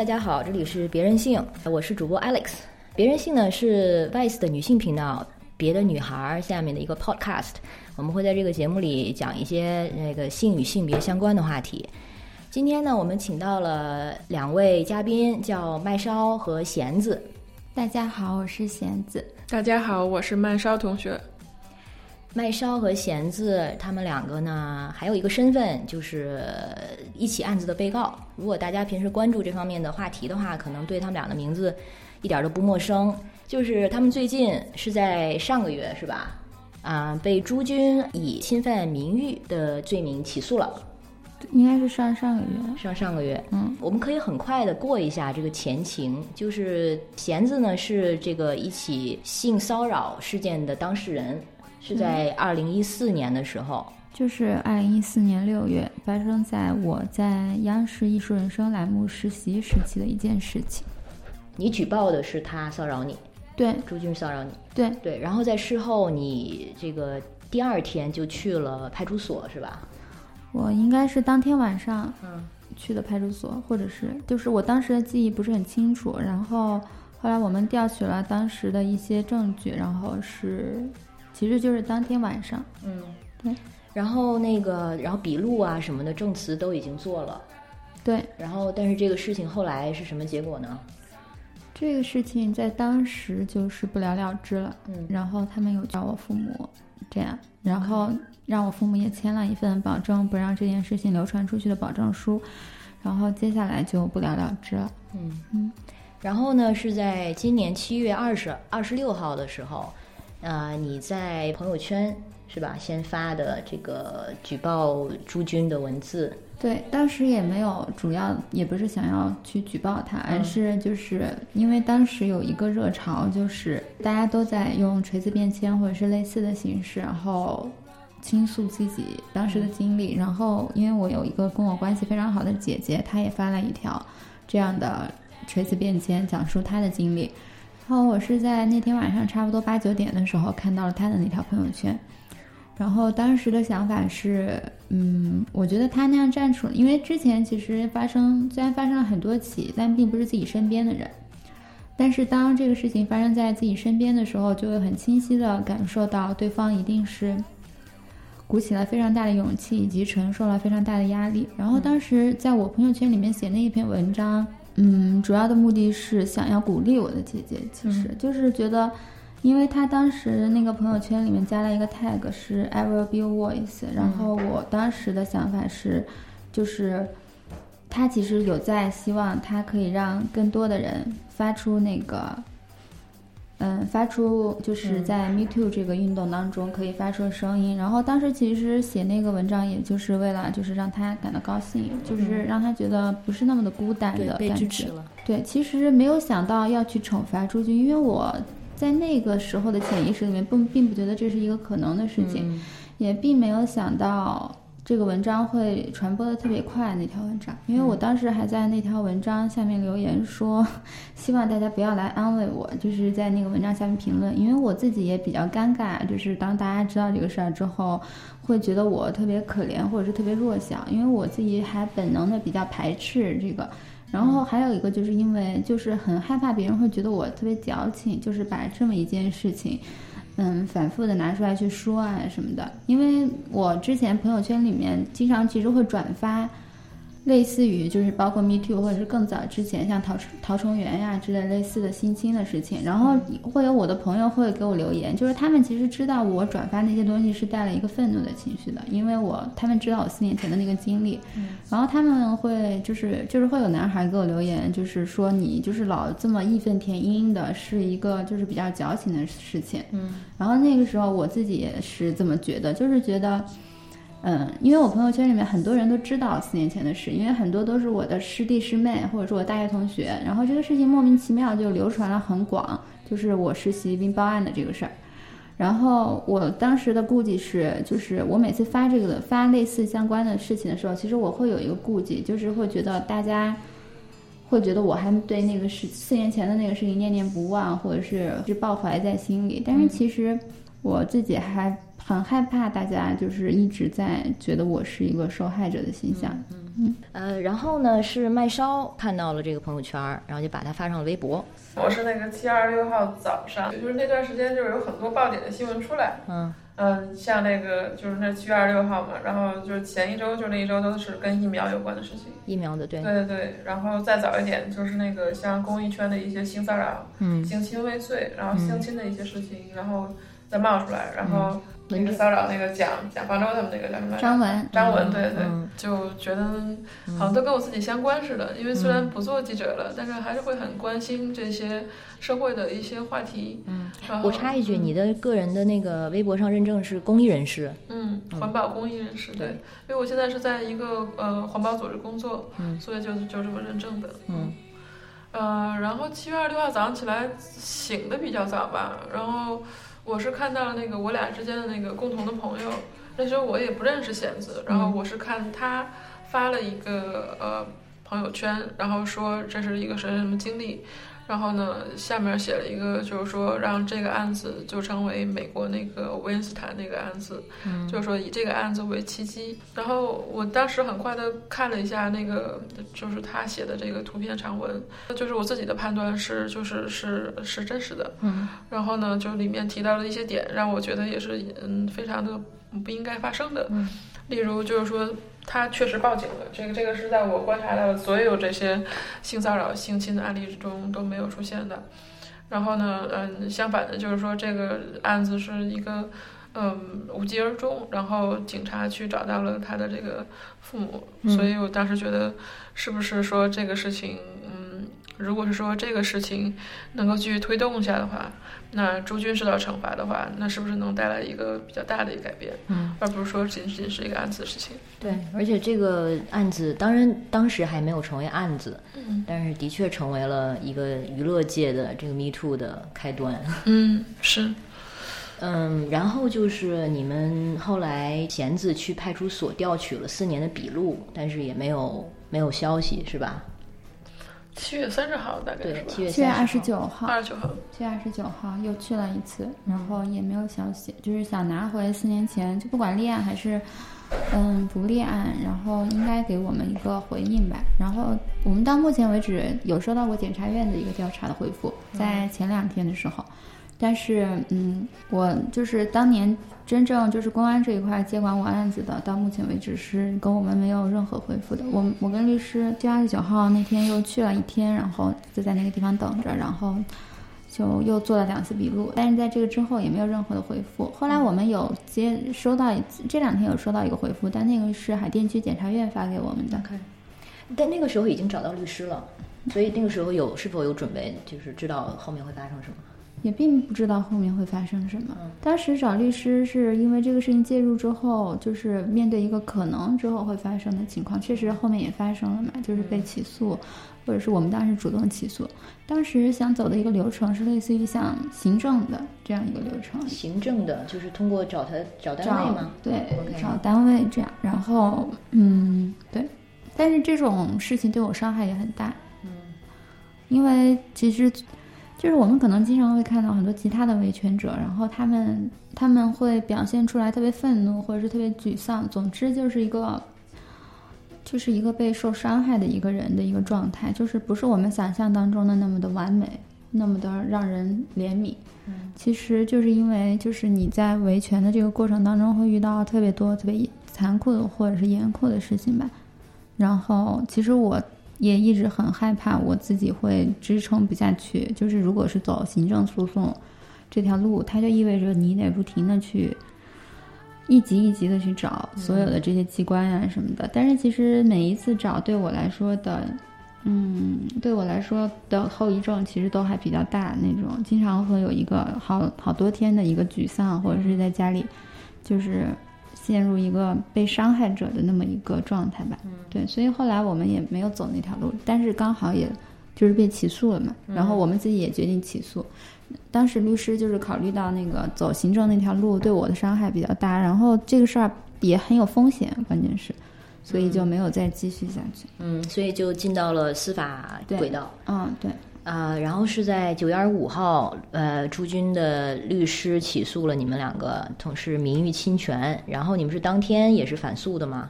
大家好，这里是别任性，我是主播 Alex。别任性呢是 Vice 的女性频道，别的女孩下面的一个 Podcast。我们会在这个节目里讲一些那个性与性别相关的话题。今天呢，我们请到了两位嘉宾，叫麦烧和弦子。大家好，我是弦子。大家好，我是麦烧同学。麦烧和弦子他们两个呢，还有一个身份就是一起案子的被告。如果大家平时关注这方面的话题的话，可能对他们俩的名字一点都不陌生。就是他们最近是在上个月是吧？啊，被朱军以侵犯名誉的罪名起诉了。应该是上上个月，上上个月。嗯，我们可以很快的过一下这个前情。就是弦子呢是这个一起性骚扰事件的当事人。是在二零一四年的时候，就是二零一四年六月发生在我在央视艺术人生栏目实习时期的一件事情。你举报的是他骚扰你，对，朱军骚扰你，对对。然后在事后，你这个第二天就去了派出所，是吧？我应该是当天晚上，嗯，去的派出所，或者是就是我当时的记忆不是很清楚。然后后来我们调取了当时的一些证据，然后是。其实就是当天晚上，嗯，对，然后那个，然后笔录啊什么的证词都已经做了，对，然后但是这个事情后来是什么结果呢？这个事情在当时就是不了了之了，嗯，然后他们有找我父母，这样，然后让我父母也签了一份保证不让这件事情流传出去的保证书，然后接下来就不了了之了，嗯。嗯，然后呢是在今年七月二十二十六号的时候。呃，你在朋友圈是吧？先发的这个举报朱军的文字，对，当时也没有主要，也不是想要去举报他，而是就是因为当时有一个热潮，就是大家都在用锤子便签或者是类似的形式，然后倾诉自己当时的经历。然后，因为我有一个跟我关系非常好的姐姐，她也发了一条这样的锤子便签，讲述她的经历。然后我是在那天晚上差不多八九点的时候看到了他的那条朋友圈，然后当时的想法是，嗯，我觉得他那样站出来，因为之前其实发生虽然发生了很多起，但并不是自己身边的人，但是当这个事情发生在自己身边的时候，就会很清晰的感受到对方一定是鼓起了非常大的勇气，以及承受了非常大的压力。然后当时在我朋友圈里面写那一篇文章。嗯，主要的目的是想要鼓励我的姐姐，其实就是觉得，因为她当时那个朋友圈里面加了一个 tag 是 I will be voice，然后我当时的想法是，就是她其实有在希望她可以让更多的人发出那个。嗯，发出就是在 Me Too 这个运动当中可以发出声音。然后当时其实写那个文章，也就是为了就是让他感到高兴，就是让他觉得不是那么的孤单的感觉。对，其实没有想到要去惩罚朱军，因为我在那个时候的潜意识里面不并不觉得这是一个可能的事情，也并没有想到。这个文章会传播的特别快，那条文章，因为我当时还在那条文章下面留言说，希望大家不要来安慰我，就是在那个文章下面评论，因为我自己也比较尴尬，就是当大家知道这个事儿之后，会觉得我特别可怜或者是特别弱小，因为我自己还本能的比较排斥这个，然后还有一个就是因为就是很害怕别人会觉得我特别矫情，就是把这么一件事情。嗯，反复的拿出来去说啊什么的，因为我之前朋友圈里面经常其实会转发。类似于就是包括 Me Too 或者是更早之前像陶陶崇元呀之类类似的性侵的事情，然后会有我的朋友会给我留言，就是他们其实知道我转发那些东西是带了一个愤怒的情绪的，因为我他们知道我四年前的那个经历，然后他们会就是就是会有男孩给我留言，就是说你就是老这么义愤填膺的，是一个就是比较矫情的事情，嗯，然后那个时候我自己也是这么觉得，就是觉得。嗯，因为我朋友圈里面很多人都知道四年前的事，因为很多都是我的师弟师妹或者是我大学同学，然后这个事情莫名其妙就流传了很广，就是我实习并报案的这个事儿。然后我当时的顾忌是，就是我每次发这个发类似相关的事情的时候，其实我会有一个顾忌，就是会觉得大家会觉得我还对那个事四年前的那个事情念念不忘，或者是是抱怀在心里。但是其实我自己还。很害怕大家就是一直在觉得我是一个受害者的形象。嗯，呃，然后呢是麦烧看到了这个朋友圈，然后就把它发上了微博。我是那个七月二十六号早上，就是那段时间就是有很多爆点的新闻出来。嗯嗯，像那个就是那七月二十六号嘛，然后就是前一周就那一周都是跟疫苗有关的事情。疫苗的对。对对对，然后再早一点就是那个像公益圈的一些性骚扰、嗯性侵未遂，然后性侵的一些事情，然后再冒出来，然后那个骚扰那个蒋蒋方舟他们那个叫什么？张文，张文，对对，嗯就觉得好像都跟我自己相关似的。因为虽然不做记者了，但是还是会很关心这些社会的一些话题。嗯，我插一句，你的个人的那个微博上认证是公益人士。嗯，环保公益人士，对对，因为我现在是在一个呃环保组织工作，嗯所以就就这么认证的。嗯呃，然后七月二十六号早上起来醒的比较早吧，然后我是看到了那个我俩之间的那个共同的朋友，那时候我也不认识弦子，然后我是看他发了一个呃朋友圈，然后说这是一个什么什么经历，然后呢下面写了一个就是说让这个案子就成为美国那个威恩斯坦那个案子，嗯就是说以这个案子为契机，然后我当时很快的看了一下那个，就是他写的这个图片长文，就是我自己的判断是，就是是是真实的。嗯然后呢，就里面提到了一些点，让我觉得也是嗯非常的不应该发生的。嗯例如就是说他确实报警了，这个这个是在我观察到的所有这些性骚扰、性侵的案例之中都没有出现的。然后呢，嗯，相反的就是说这个案子是一个。嗯，无疾而终，然后警察去找到了他的这个父母，嗯所以我当时觉得，是不是说这个事情，嗯，如果是说这个事情能够继续推动一下的话，那朱军受到惩罚的话，那是不是能带来一个比较大的一个改变，嗯，而不是说仅仅是一个案子的事情？对，而且这个案子当然当时还没有成为案子，嗯但是的确成为了一个娱乐界的这个 Me Too 的开端。嗯，是。嗯，然后就是你们后来弦子去派出所调取了四年的笔录，但是也没有没有消息，是吧？七月三十号大概对是，吧？七月七月二十十九号，二十九号。七月二十九号又去了一次，然后也没有消息，就是想拿回四年前就不管立案还是嗯不立案，然后应该给我们一个回应吧。然后我们到目前为止有收到过检察院的一个调查的回复，在前两天的时候。但是，嗯，我就是当年真正就是公安这一块接管我案子的，到目前为止是跟我们没有任何回复的。我我跟律师七月二十九号那天又去了一天，然后就在那个地方等着，然后就又做了两次笔录，但是在这个之后也没有任何的回复。后来我们有接收到这两天有收到一个回复，但那个是海淀区检察院发给我们的。OK，但那个时候已经找到律师了，所以那个时候有是否有准备，就是知道后面会发生什么？也并不知道后面会发生什么嗯。当时找律师是因为这个事情介入之后，就是面对一个可能之后会发生的情况，确实后面也发生了嘛，就是被起诉，或者是我们当时主动起诉。当时想走的一个流程是类似于像行政的这样一个流程，行政的，就是通过找他找单位找吗？对找单位这样，然后嗯对，但是这种事情对我伤害也很大，嗯因为其实就是我们可能经常会看到很多其他的维权者，然后他们他们会表现出来特别愤怒或者是特别沮丧，总之就是一个就是一个被受伤害的一个人的一个状态，就是不是我们想象当中的那么的完美，那么的让人怜悯。嗯其实就是因为就是你在维权的这个过程当中会遇到特别多特别残酷的或者是严酷的事情吧。然后其实我也一直很害怕我自己会支撑不下去，就是如果是走行政诉讼这条路，它就意味着你得不停的去一级一级的去找所有的这些机关呀、什么的。但是其实每一次找对我来说的。嗯，对我来说的后遗症其实都还比较大，那种经常会有一个好好多天的一个沮丧，或者是在家里就是陷入一个被伤害者的那么一个状态吧。嗯对，所以后来我们也没有走那条路，但是刚好也就是被起诉了嘛，然后我们自己也决定起诉。当时律师就是考虑到那个走行政那条路对我的伤害比较大，然后这个事儿也很有风险，关键是，所以就没有再继续下去。嗯，所以就进到了司法轨道。嗯，对，啊、然后是在九月二十五号，呃，朱军的律师起诉了你们两个，同是名誉侵权。然后你们是当天也是反诉的吗？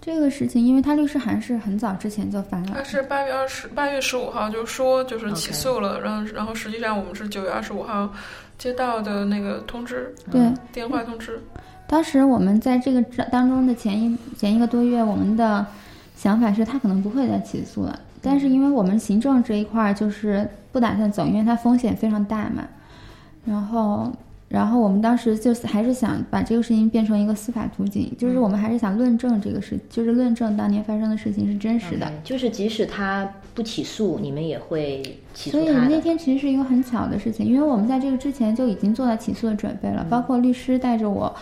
这个事情，因为他律师函是很早之前就发了他，是八月二十八月十五号就说就是起诉了，然后然后实际上我们是九月二十五号接到的那个通知，对。电话通知。当时我们在这个当中的前一前一个多月，我们的想法是他可能不会再起诉了，但是因为我们行政这一块儿就是不打算走，因为它风险非常大嘛。然后，然后我们当时就是还是想把这个事情变成一个司法途径，就是我们还是想论证这个事，就是论证当年发生的事情是真实的。就是即使他不起诉，你们也会起诉所以。那天其实是一个很巧的事情，因为我们在这个之前就已经做了起诉的准备了，包括律师带着我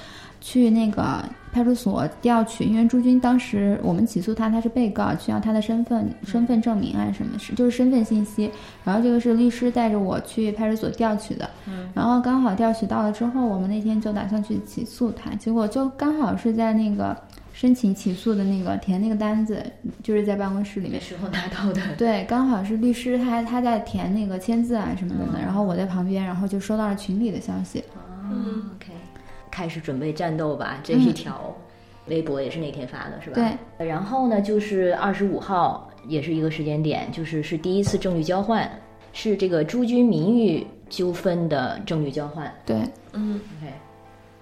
去那个派出所调取，因为朱军当时我们起诉他，他是被告，需要他的身份、身份证明啊什么是就是身份信息，然后这个是律师带着我去派出所调取的，然后刚好调取到了之后，我们那天就打算去起诉他，结果就刚好是在那个申请起诉的那个填那个单子，就是在办公室里面那。时候拿到的。对，刚好是律师他他在填那个签字啊什么的呢，嗯然后我在旁边，然后就收到了群里的消息。嗯，OK，开始准备战斗吧。这一条微博也是那天发的，是吧？对。然后呢，就是二十五号，也是一个时间点，就是是第一次证据交换，是这个朱军名誉纠纷的证据交换。对，嗯，OK。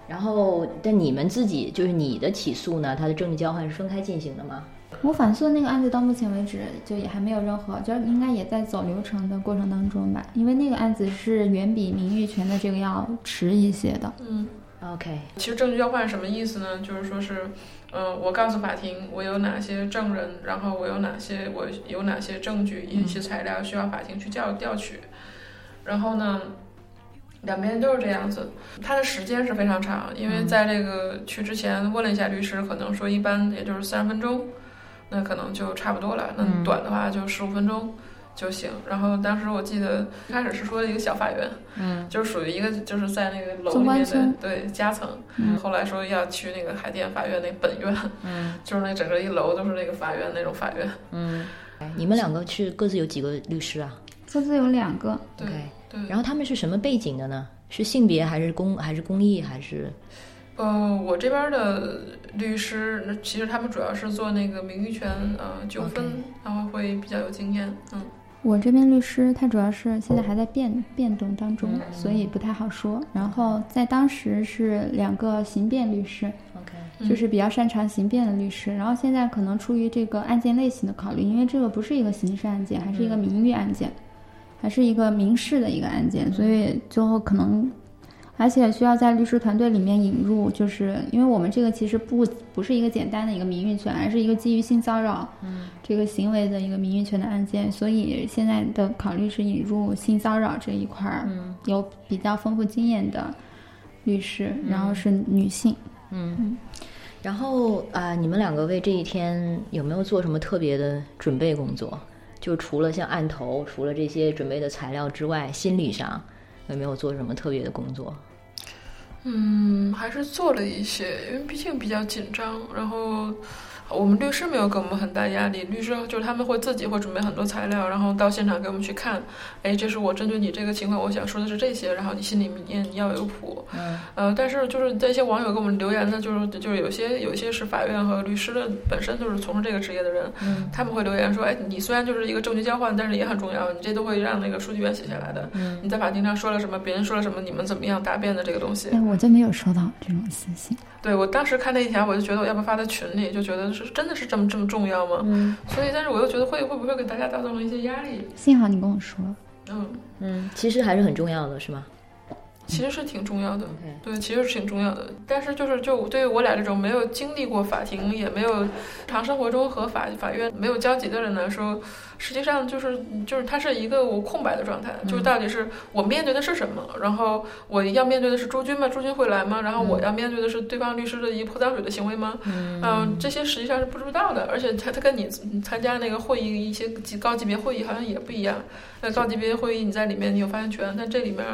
然后，但你们自己就是你的起诉呢，它的证据交换是分开进行的吗？我反诉的那个案子到目前为止就也还没有任何，就是应该也在走流程的过程当中吧，因为那个案子是远比名誉权的这个要迟一些的。嗯，OK，其实证据交换什么意思呢？就是说是，呃、我告诉法庭我有哪些证人，然后我有哪些我有哪些证据、一些材料需要法庭去调调取，然后呢，两边都是这样子。它的时间是非常长，因为在这个去之前问了一下律师，可能说一般也就是三十分钟，那可能就差不多了。那嗯短的话就十五分钟。就行。然后当时我记得一开始是说一个小法院，嗯，就是属于一个就是在那个楼里面的对夹层。嗯后来说要去那个海淀法院那本院，嗯 就是那整个一楼都是那个法院那种法院。嗯，你们两个是各自有几个律师啊各自有两个，对对，然后他们是什么背景的呢？是性别还是公还是公益还是？呃，我这边的律师，那其实他们主要是做那个名誉权呃纠纷然后会比较有经验。嗯，我这边律师他主要是现在还在变变动当中嗯，所以不太好说。然后在当时是两个刑辩律师，OK，嗯就是比较擅长刑辩的律师。然后现在可能出于这个案件类型的考虑，因为这个不是一个刑事案件，还是一个名誉案件，还是一个民事的一个案件，所以最后可能。而且需要在律师团队里面引入，就是因为我们这个其实不不是一个简单的一个名誉权，而是一个基于性骚扰这个行为的一个名誉权的案件，所以现在的考虑是引入性骚扰这一块儿嗯有比较丰富经验的律师，然后是女性。嗯，然后啊、你们两个为这一天有没有做什么特别的准备工作？就除了像案头，除了这些准备的材料之外，心理上有没有做什么特别的工作？嗯，还是做了一些，因为毕竟比较紧张。然后我们律师没有给我们很大压力，律师就是他们会自己会准备很多材料，然后到现场给我们去看。哎，这是我针对你这个情况，我想说的是这些，然后你心里面你要有谱。嗯呃，但是就是在一些网友给我们留言的，就是就是有些有些是法院和律师的本身就是从事这个职业的人，嗯他们会留言说，哎，你虽然就是一个证据交换，但是也很重要，你这都会让那个书记员写下来的。嗯你在法庭上说了什么，别人说了什么，你们怎么样答辩的这个东西。哎，我就没有收到这种私信。对我当时看那一条，我就觉得我要不要发在群里，就觉得是真的是这么这么重要吗？嗯所以，但是我又觉得会会不会给大家造成一些压力？幸好你跟我说，嗯，嗯，其实还是很重要的，是吗其实是挺重要的。对，其实是挺重要的，但是就是就对于我俩这种没有经历过法庭，也没有日常生活中和法法院没有交集的人来说，实际上就是就是它是一个我空白的状态，就是到底是我面对的是什么，然后我要面对的是朱军吗？朱军会来吗？然后我要面对的是对方律师的一个泼脏水的行为吗？嗯、这些实际上是不知道的，而且他他跟你参加那个会议一些级高级别会议好像也不一样。那高级别会议你在里面你有发言权，但这里面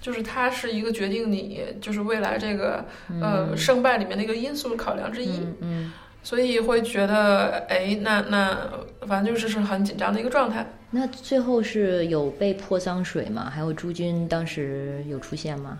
就是它是一个决定你就是未来这个呃胜败里面的一个因素考量之一。嗯所以会觉得，哎，那那反正就是是很紧张的一个状态。那最后是有被泼脏水吗？还有朱军当时有出现吗？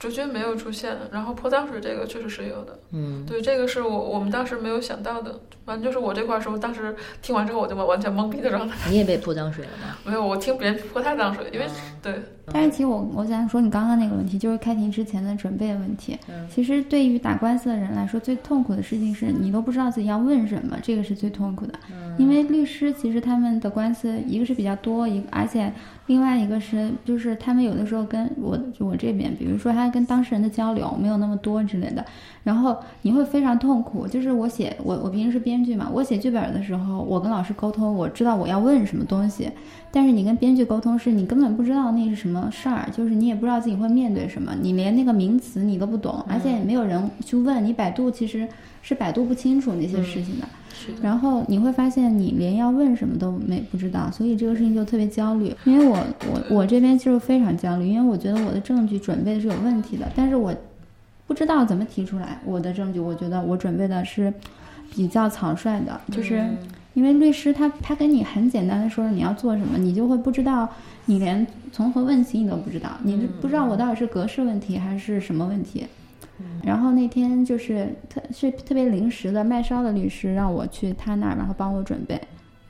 朱军没有出现，然后泼脏水这个确实是有的。嗯，对，这个是我我们当时没有想到的。反正就是我这块儿时候，当时听完之后我就完完全懵逼的状态。你也被泼脏水了吗？没有，我听别人泼他脏水，因为对。但是其实我我想说，你刚刚那个问题就是开庭之前的准备的问题。嗯其实对于打官司的人来说，最痛苦的事情是你都不知道自己要问什么，这个是最痛苦的。因为律师其实他们的官司一个是比较多，一个而且另外一个是就是他们有的时候跟我就我这边，比如说他跟当事人的交流没有那么多之类的，然后你会非常痛苦。就是我写我我平时是编剧嘛，我写剧本的时候，我跟老师沟通，我知道我要问什么东西，但是你跟编剧沟通是你根本不知道那是什么事儿，就是你也不知道自己会面对什么，你连那个名词你都不懂，而且也没有人去问你，百度其实是百度不清楚那些事情的。然后你会发现你连要问什么都没不知道，所以这个事情就特别焦虑。因为我我我这边就是非常焦虑，因为我觉得我的证据准备的是有问题的，但是我不知道怎么提出来我的证据。我觉得我准备的是比较草率的，就是因为律师他他跟你很简单的说你要做什么，你就会不知道，你连从何问起你都不知道，你不知道我到底是格式问题还是什么问题。然后那天就是特是特别临时的麦烧的律师让我去他那儿，然后帮我准备，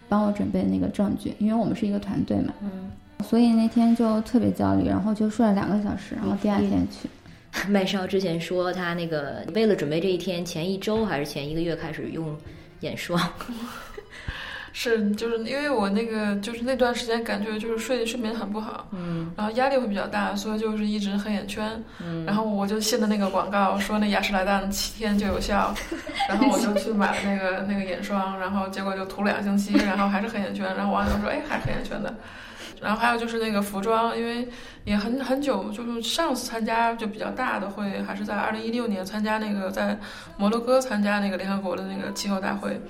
帮我准备那个证据，因为我们是一个团队嘛，嗯，所以那天就特别焦虑，然后就睡了两个小时，然后第二天去。麦烧之前说他那个为了准备这一天，前一周还是前一个月开始用眼霜。是，就是因为我那个就是那段时间感觉就是睡睡眠很不好，嗯然后压力会比较大，所以就是一直黑眼圈。嗯然后我就信的那个广告，说那雅诗兰黛七天就有效，然后我就去买了那个那个眼霜，然后结果就涂两星期，然后还是黑眼圈。然后网友说，哎，还是黑眼圈的。然后还有就是那个服装，因为也很很久，就是上次参加就比较大的会，还是在二零一六年参加那个在摩洛哥参加那个联合国的那个气候大会，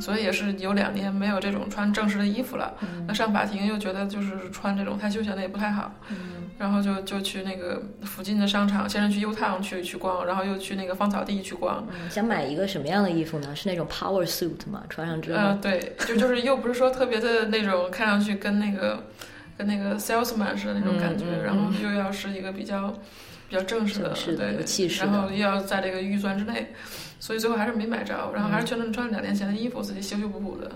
所以也是有两年没有这种穿正式的衣服了。那上法庭又觉得就是穿这种太休闲的也不太好，然后就就去那个附近的商场，先是去 U Town 去去逛，然后又去那个芳草地去逛。嗯，想买一个什么样的衣服呢？是那种 power suit 吗？穿上之后，呃，对，就就是又不是说特别的那种，看上去跟那个跟那个 salesman 似的那种感觉，嗯嗯嗯。然后又要是一个比较比较正式的，式的对气势然后又要在这个预算之内，所以最后还是没买着，然后还是全程穿两年前的衣服，自己修修补补的。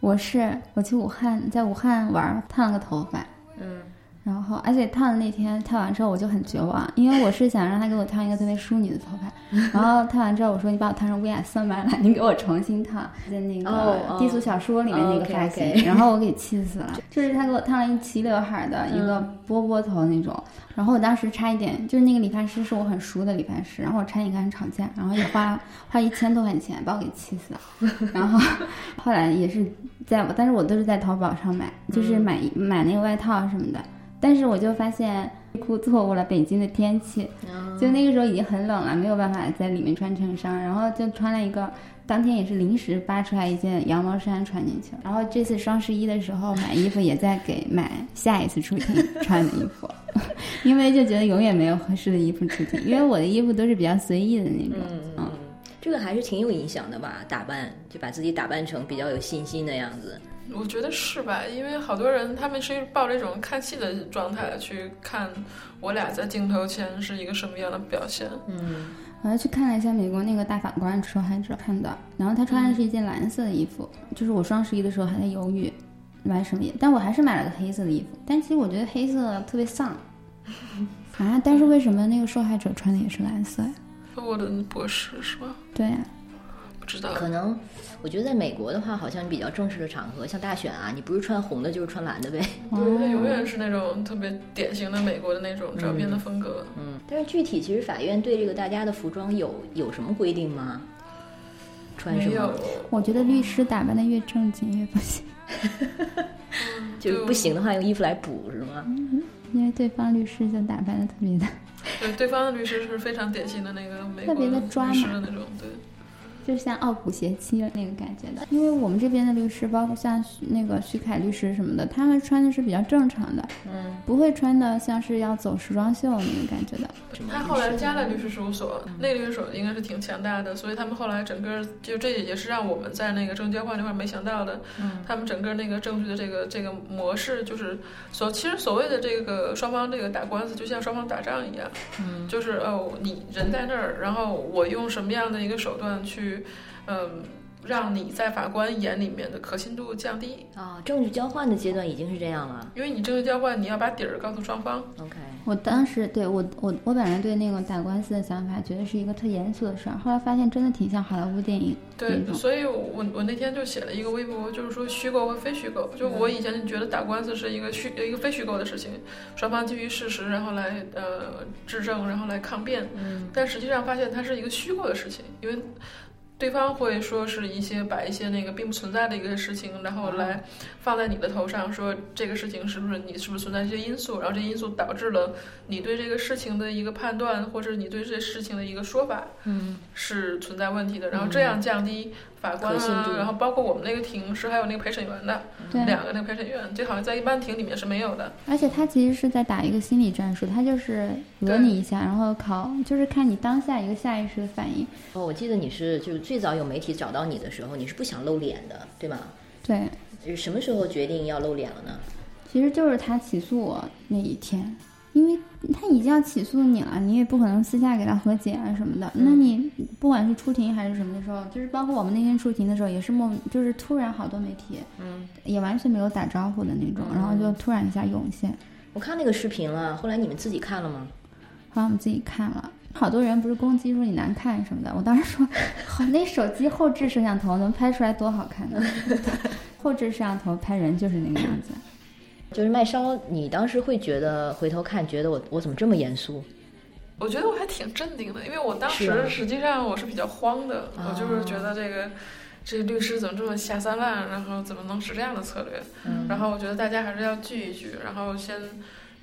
我是我去武汉，在武汉玩烫了个头发，嗯然后而且烫的那天烫完之后我就很绝望，因为我是想让他给我烫一个特别淑女的头发，然后烫完之后我说你把我烫成薇娅斯曼来，你给我重新烫，在那个低俗小说里面那个发型然后我给气死了，就是他给我烫了一齐刘海儿的一个波波头那种，然后我当时差一点，就是那个理发师是我很熟的理发师，然后我差点跟他吵架，然后也花花一千多块钱把我给气死了，然后后来也是在我，但是我都是在淘宝上买，就是买买那个外套什么的。但是我就发现内裤错误了北京的天气，就那个时候已经很冷了，没有办法在里面穿衬衫，然后就穿了一个，当天也是临时扒出来一件羊毛衫穿进去。然后这次双十一的时候买衣服也在给买下一次出庭穿的衣服，因为就觉得永远没有合适的衣服出庭，因为我的衣服都是比较随意的那种，嗯嗯，这个还是挺有影响的吧？打扮就把自己打扮成比较有信心的样子。我觉得是吧？因为好多人他们是抱着一种看戏的状态去看我俩在镜头前是一个什么样的表现。嗯我还去看了一下美国那个大法官受害者看的，然后他穿的是一件蓝色的衣服，就是我双十一的时候还在犹豫买什么颜，但我还是买了个黑色的衣服，但其实我觉得黑色特别丧 啊，但是为什么那个受害者穿的也是蓝色呀？我的博士是吧？对呀、不知道。可能我觉得在美国的话，好像比较正式的场合，像大选啊，你不是穿红的，就是穿蓝的呗。对，它永远是那种特别典型的美国的那种照片的风格。嗯，但是具体其实法院对这个大家的服装有有什么规定吗？穿什么？，我觉得律师打扮的越正经越不行，就是不行的话用衣服来补是吗？因为对方律师就打扮的特别的。对对方的律师是非常典型的那个美特别国的抓律师马的那种，对。就像傲骨贤妻那个感觉的。因为我们这边的律师，包括像那个徐凯律师什么的，他们穿的是比较正常的，嗯，不会穿的像是要走时装秀那个感觉的。他后来加了律师事务所，那个律师事务所应该是挺强大的，所以他们后来整个就这也是让我们在那个证据交换这块没想到的。嗯，他们整个那个证据的这个这个模式，就是所其实所谓的这个双方这个打官司，就像双方打仗一样，嗯，就是哦，你人在那儿，然后我用什么样的一个手段去，嗯。让你在法官眼里面的可信度降低啊，证据交换的阶段已经是这样了，因为你证据交换，你要把底儿告诉双方。OK，我当时对我我我本来对那个打官司的想法，觉得是一个特严肃的事儿，后来发现真的挺像好莱坞电影那对，种。所以我我那天就写了一个微博，就是说虚构和非虚构。就我以前觉得打官司是一个虚一个非虚构的事情，双方基于事实然后来呃质证，然后来抗辩。嗯，但实际上发现它是一个虚构的事情，因为对方会说是一些把一些那个并不存在的一个事情，然后来放在你的头上，说这个事情是不是你是不是存在这些因素，然后这些因素导致了你对这个事情的一个判断，或者你对这事情的一个说法，嗯，是存在问题的，然后这样降低法官啊，然后包括我们那个庭是还有那个陪审员的，对，两个那个陪审员，这好像在一般庭里面是没有的。而且他其实是在打一个心理战术，他就是讹你一下，然后考就是看你当下一个下意识的反应。哦，我记得你是就是最早有媒体找到你的时候，你是不想露脸的，对吗？对，就是什么时候决定要露脸了呢？其实就是他起诉我那一天，因为他已经要起诉你了，你也不可能私下给他和解啊什么的。那你不管是出庭还是什么的时候，就是包括我们那天出庭的时候，也是莫就是突然好多媒体，嗯，也完全没有打招呼的那种，然后就突然一下涌现。我看那个视频了，后来你们自己看了吗？后来我们自己看了，好多人不是攻击说你难看什么的，我当时说，好，那手机后置摄像头能拍出来多好看呢？后置摄像头拍人就是那个样子。就是麦烧，你当时会觉得回头看，觉得我我怎么这么严肃？我觉得我还挺镇定的，因为我当时实际上我是比较慌的，啊我就是觉得这个这律师怎么这么下三滥，然后怎么能是这样的策略？嗯然后我觉得大家还是要聚一聚，然后先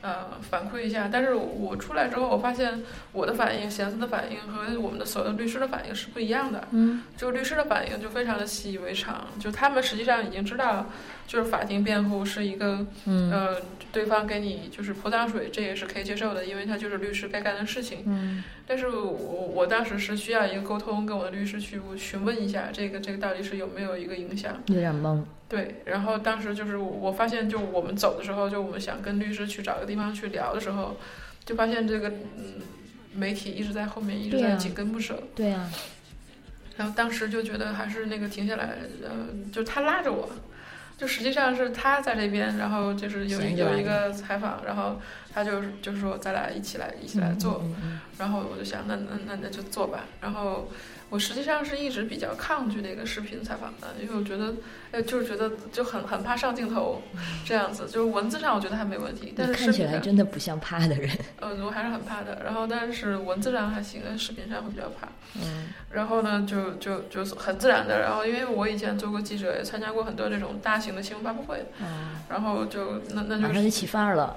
呃反馈一下。但是我出来之后，我发现我的反应、贤子的反应和我们的所有的律师的反应是不一样的。嗯，就律师的反应就非常的习以为常，就他们实际上已经知道，就是法庭辩护是一个嗯呃对方给你就是泼脏水，这也是可以接受的，因为他就是律师该干的事情。嗯但是我我当时是需要一个沟通，跟我的律师去询问一下，这个这个到底是有没有一个影响。有点懵。对，然后当时就是我我发现，就我们走的时候，就我们想跟律师去找个地方去聊的时候，就发现这个嗯媒体一直在后面一直在紧跟不舍。对啊，然后当时就觉得还是那个停下来，呃，就他拉着我，就实际上是他在这边，然后就是有有一个采访，然后他就就是说咱俩一起来一起来做，然后我就想那那那那就做吧，然后我实际上是一直比较抗拒那个视频采访的，因为我觉得，呃，就是觉得就很很怕上镜头 这样子，就是文字上我觉得还没问题，但是看起来真的不像怕的人。呃，我还是很怕的，然后但是文字上还行，但视频上会比较怕。嗯然后呢，就就就是很自然的，然后因为我以前做过记者，也参加过很多这种大型的新闻发布会，嗯，然后就那那就是马上就起范儿了。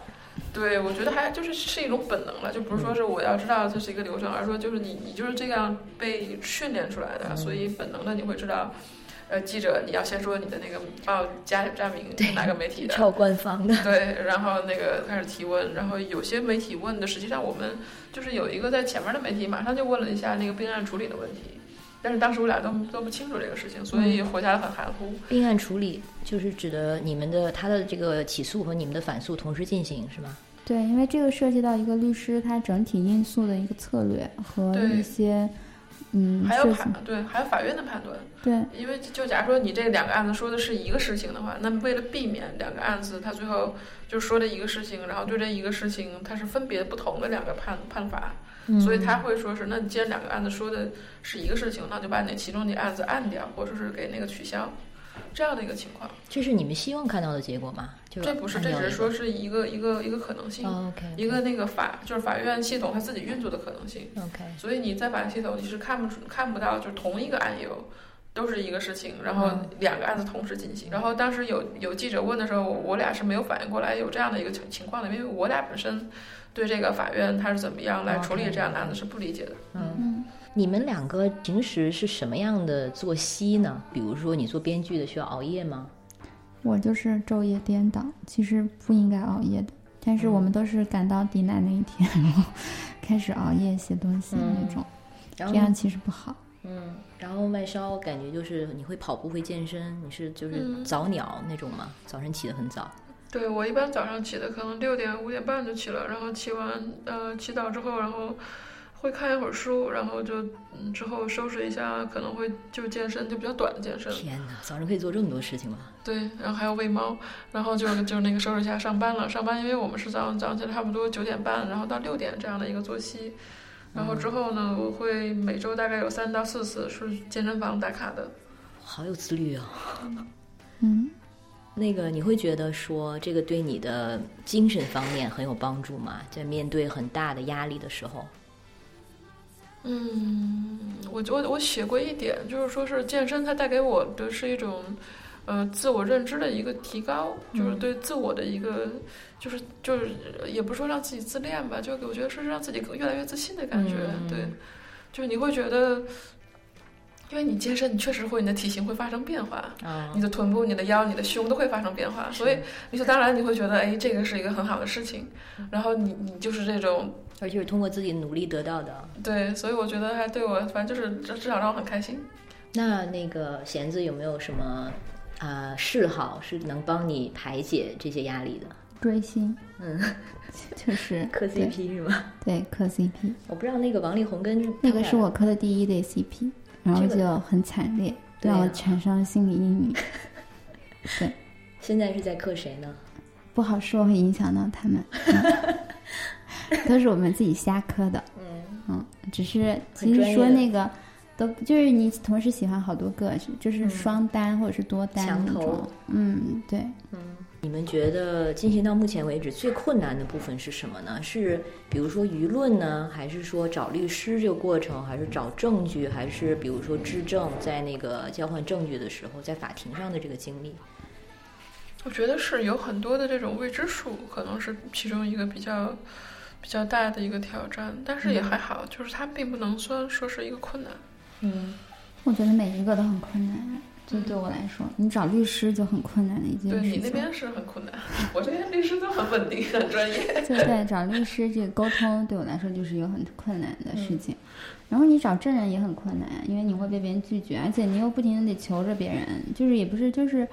对我觉得还就是是一种本能了，就不是说是我要知道这是一个流程，而是说就是你你就是这样被训练出来的，嗯所以本能的你会知道，呃，记者你要先说你的那个报加站名哪个媒体的，超官方的。对，然后那个开始提问，然后有些媒体问的，实际上我们就是有一个在前面的媒体马上就问了一下那个并案处理的问题，但是当时我俩都都不清楚这个事情，所以回答的很含糊。并案处理就是指的你们的他的这个起诉和你们的反诉同时进行，是吗？对，因为这个涉及到一个律师他整体因素的一个策略和一些嗯还有判。对，还有法院的判断，对，因为就假如说你这两个案子说的是一个事情的话，那么为了避免两个案子他最后就说的一个事情，然后对这一个事情它是分别不同的两个判判法，嗯所以他会说是，那你既然两个案子说的是一个事情，那就把那其中的案子按掉，或者是给那个取消，这样的一个情况。这是你们希望看到的结果吗？就这不是，这只是说是一个一个一个可能性，哦 OK 一个那个法就是法院系统它自己运作的可能性。OK 所以你在法院系统你是看不出看不到，就是同一个案由都是一个事情，然后嗯两个案子同时进行。然后当时有有记者问的时候，我俩是没有反应过来有这样的一个情情况的，因为我俩本身对这个法院它是怎么样来处理这样的案子是不理解的。嗯嗯，你们两个平时是什么样的作息呢？比如说，你做编剧的需要熬夜吗？我就是昼夜颠倒，其实不应该熬夜的，但是我们都是赶到抵奶那一天，然后开始熬夜写东西那种，这样其实不好。嗯，然后外烧感觉就是你会跑步会健身，你是就是嗯早鸟那种吗？早晨起得很早。对我一般早上起的可能六点五点半就起了，然后起完呃祈祷之后，然后会看一会儿书，然后就嗯之后收拾一下，可能会就健身，就比较短的健身。天哪，早上可以做这么多事情吗？对，然后还要喂猫，然后就就那个收拾一下上班了。上班，因为我们是早上早上起来差不多九点半，然后到六点这样的一个作息。然后之后呢，我会每周大概有三到四次是健身房打卡的。好有自律啊！嗯，那个你会觉得说这个对你的精神方面很有帮助吗？在面对很大的压力的时候，嗯，我我我写过一点，就是说是健身它带给我的是一种，呃，自我认知的一个提高，就是对自我的一个，就是就是也不是说让自己自恋吧，就我觉得是让自己越来越自信的感觉，嗯。对，就是你会觉得。因为你健身，你确实会，你的体型会发生变化，啊。你的臀部、你的腰、你的胸都会发生变化，所以理所当然你会觉得，哎，这个是一个很好的事情。然后你你就是这种而且是通过自己努力得到的。对，所以我觉得还对我，反正就是至至少让我很开心。那那个弦子有没有什么啊、呃嗜好是能帮你排解这些压力的？追星嗯，就是磕 CP 是吗？对磕 CP，我不知道那个王力宏跟那个是我磕的第一对 CP，然后这就很惨烈，对啊让我产生了心理阴影。对，现在是在磕谁呢？不好说会影响到他们，嗯 都是我们自己瞎磕的。嗯嗯，只是很其实说那个都就是你同时喜欢好多个，就是嗯双单或者是多单那种。嗯，对。嗯，你们觉得进行到目前为止最困难的部分是什么呢？是比如说舆论呢，还是说找律师这个过程，还是找证据，还是比如说质证，在那个交换证据的时候，在法庭上的这个经历？我觉得是有很多的这种未知数，可能是其中一个比较比较大的一个挑战，但是也还好，就是它并不能算说是一个困难。嗯，我觉得每一个都很困难，就对我来说，你找律师就很困难的一件对事情。你那边是很困难，我这边律师都很稳定、很专业。就对找律师这个沟通对我来说就是一个很困难的事情。然后你找证人也很困难，因为你会被别人拒绝，而且你又不停的得求着别人，就是也不是就是。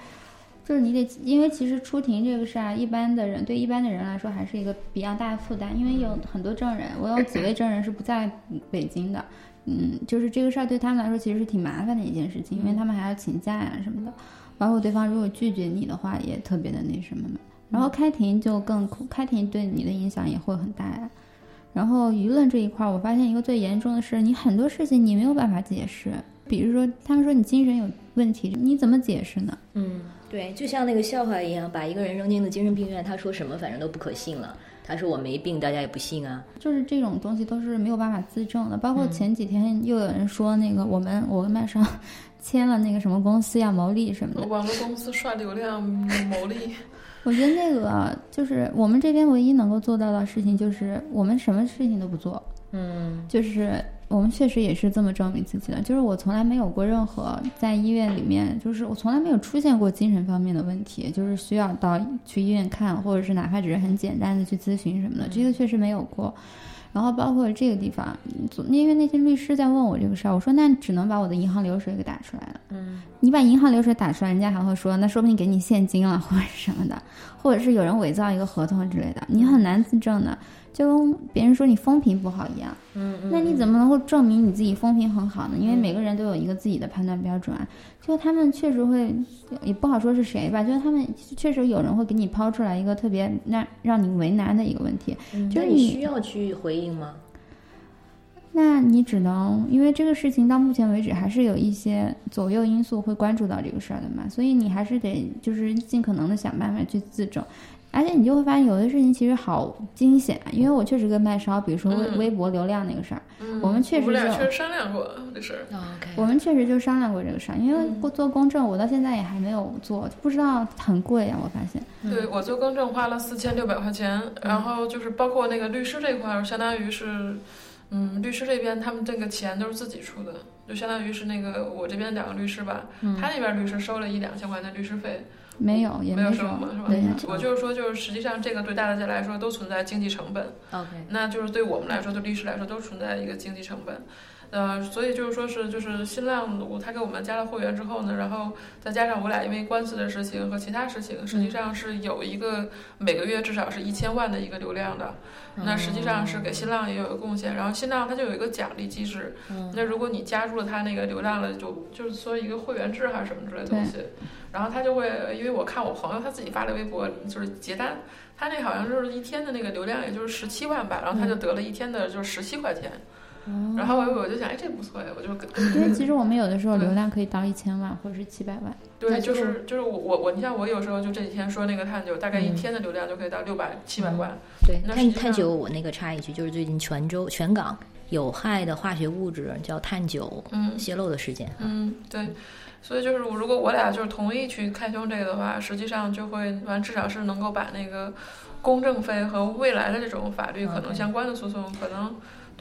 就是你得，因为其实出庭这个事儿，一般的人对一般的人来说还是一个比较大的负担，因为有很多证人，我有几位证人是不在北京的，嗯，就是这个事儿对他们来说其实是挺麻烦的一件事情，因为他们还要请假呀、什么的，包括对方如果拒绝你的话，也特别的那什么嘛。然后开庭就更，开庭对你的影响也会很大呀。然后舆论这一块儿，我发现一个最严重的是，你很多事情你没有办法解释，比如说他们说你精神有问题，你怎么解释呢？嗯，对，就像那个笑话一样，把一个人扔进了精神病院，他说什么反正都不可信了。他说我没病，大家也不信啊。就是这种东西都是没有办法自证的。包括嗯前几天又有人说那个我们我跟麦上 签了那个什么公司要牟利什么的，网络公司刷流量牟利，我觉得那个就是我们这边唯一能够做到的事情，就是我们什么事情都不做，嗯就是我们确实也是这么证明自己的。就是我从来没有过任何在医院里面，就是我从来没有出现过精神方面的问题，就是需要到去医院看，或者是哪怕只是很简单的去咨询什么的，这个确实没有过。然后包括这个地方，因为那些律师在问我这个事儿，我说那只能把我的银行流水给打出来了。嗯你把银行流水打出来，人家还会说，那说不定给你现金了，或者是什么的，或者是有人伪造一个合同之类的，你很难自证的，就跟别人说你风评不好一样。嗯嗯，那你怎么能够证明你自己风评很好呢？因为每个人都有一个自己的判断标准啊。就他们确实会，也不好说是谁吧，就是他们确实有人会给你抛出来一个特别让让你为难的一个问题，嗯就是你需要去回应吗？那你只能因为这个事情到目前为止还是有一些左右因素会关注到这个事儿的嘛，所以你还是得就是尽可能的想办法去自证，而且你就会发现有的事情其实好惊险啊，因为我确实跟麦烧，比如说微嗯微博流量那个事儿，嗯我们确实就我们俩确实商量过这事儿。我们确实就商量过这个事儿，因为不做公证，我到现在也还没有做，不知道很贵啊，我发现。对我做公证花了四千六百块钱，然后就是包括那个律师这块儿，相当于是嗯，律师这边他们这个钱都是自己出的，就相当于是那个我这边两个律师吧，他那边律师收了一两千块钱的律师费，没有，也没有收收嘛，是吧？对我就是说，就是实际上这个对大家来说都存在经济成本，OK，那就是对我们来说，对律师来说都存在一个经济成本。呃，所以就是说是就是新浪我他给我们加了会员之后呢，然后再加上我俩因为官司的事情和其他事情，实际上是有一个每个月至少是一千万的一个流量的。那实际上是给新浪也有一个贡献，然后新浪它就有一个奖励机制。那如果你加入了它那个流量了，就就是说一个会员制还是什么之类的东西，然后他就会，因为我看我朋友他自己发的微博就是结单，他那好像就是一天的那个流量也就是十七万吧，然后他就得了一天的就是十七块钱。然后我我就想，哎，这不错呀，我就跟因为其实我们有的时候 流量可以到一千万或者是七百万。对，就是就是我我我，你像我有时候就这几天说那个探九，大概嗯一天的流量就可以到六百七百万。对，碳那实际上碳九，我那个插一句，就是最近泉州全港有害的化学物质叫探九嗯泄露的事件。嗯，对。所以就是，如果我俩就是同意去开胸这个的话，实际上就会完，至少是能够把那个公证费和未来的这种法律可能相关的诉讼，可能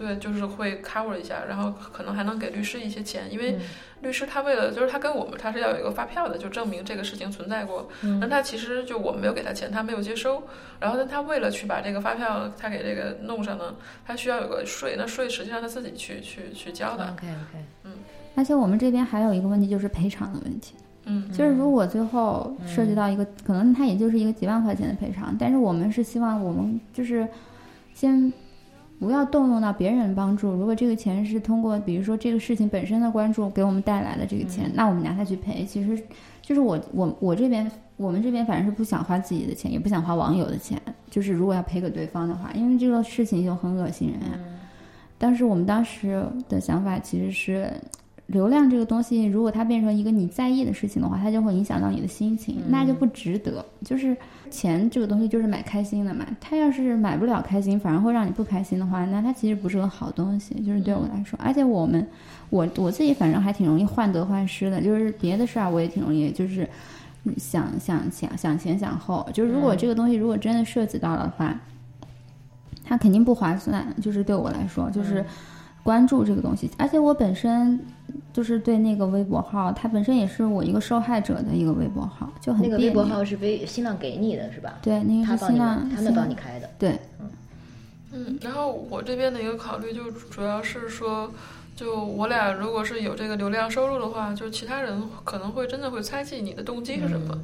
对，就是会 cover 一下，然后可能还能给律师一些钱，因为律师他为了就是他跟我们他是要有一个发票的，就证明这个事情存在过。那他其实就我们没有给他钱，他没有接收，然后但，他为了去把这个发票他给这个弄上呢，他需要有个税，那税实际上他自己去去去交的。OK OK，嗯而且我们这边还有一个问题就是赔偿的问题，嗯就是如果最后涉及到一个，可能它也就是一个几万块钱的赔偿，但是我们是希望我们就是先不要动用到别人的帮助。如果这个钱是通过，比如说这个事情本身的关注给我们带来的这个钱，那我们拿它去赔。其实就是我我我这边我们这边反正是不想花自己的钱，也不想花网友的钱。就是如果要赔给对方的话，因为这个事情就很恶心人啊。但是我们当时的想法其实是，流量这个东西，如果它变成一个你在意的事情的话，它就会影响到你的心情，那就不值得。就是钱这个东西就是买开心的嘛，他要是买不了开心，反而会让你不开心的话，那他其实不是个好东西。就是对我来说，而且我们，我我自己反正还挺容易患得患失的，就是别的事儿我也挺容易，就是想想想想前想后，就是如果这个东西如果真的涉及到了的话。它肯定不划算，就是对我来说，就是关注这个东西，而且我本身就是对那个微博号，它本身也是我一个受害者的一个微博号，就很那个微博号是微新浪给你的是吧？对，那个是新浪们，，他们帮你开的。对，嗯，然后我这边的一个考虑就主要是说，就我俩如果是有这个流量收入的话，就其他人可能会真的会猜忌你的动机是什么。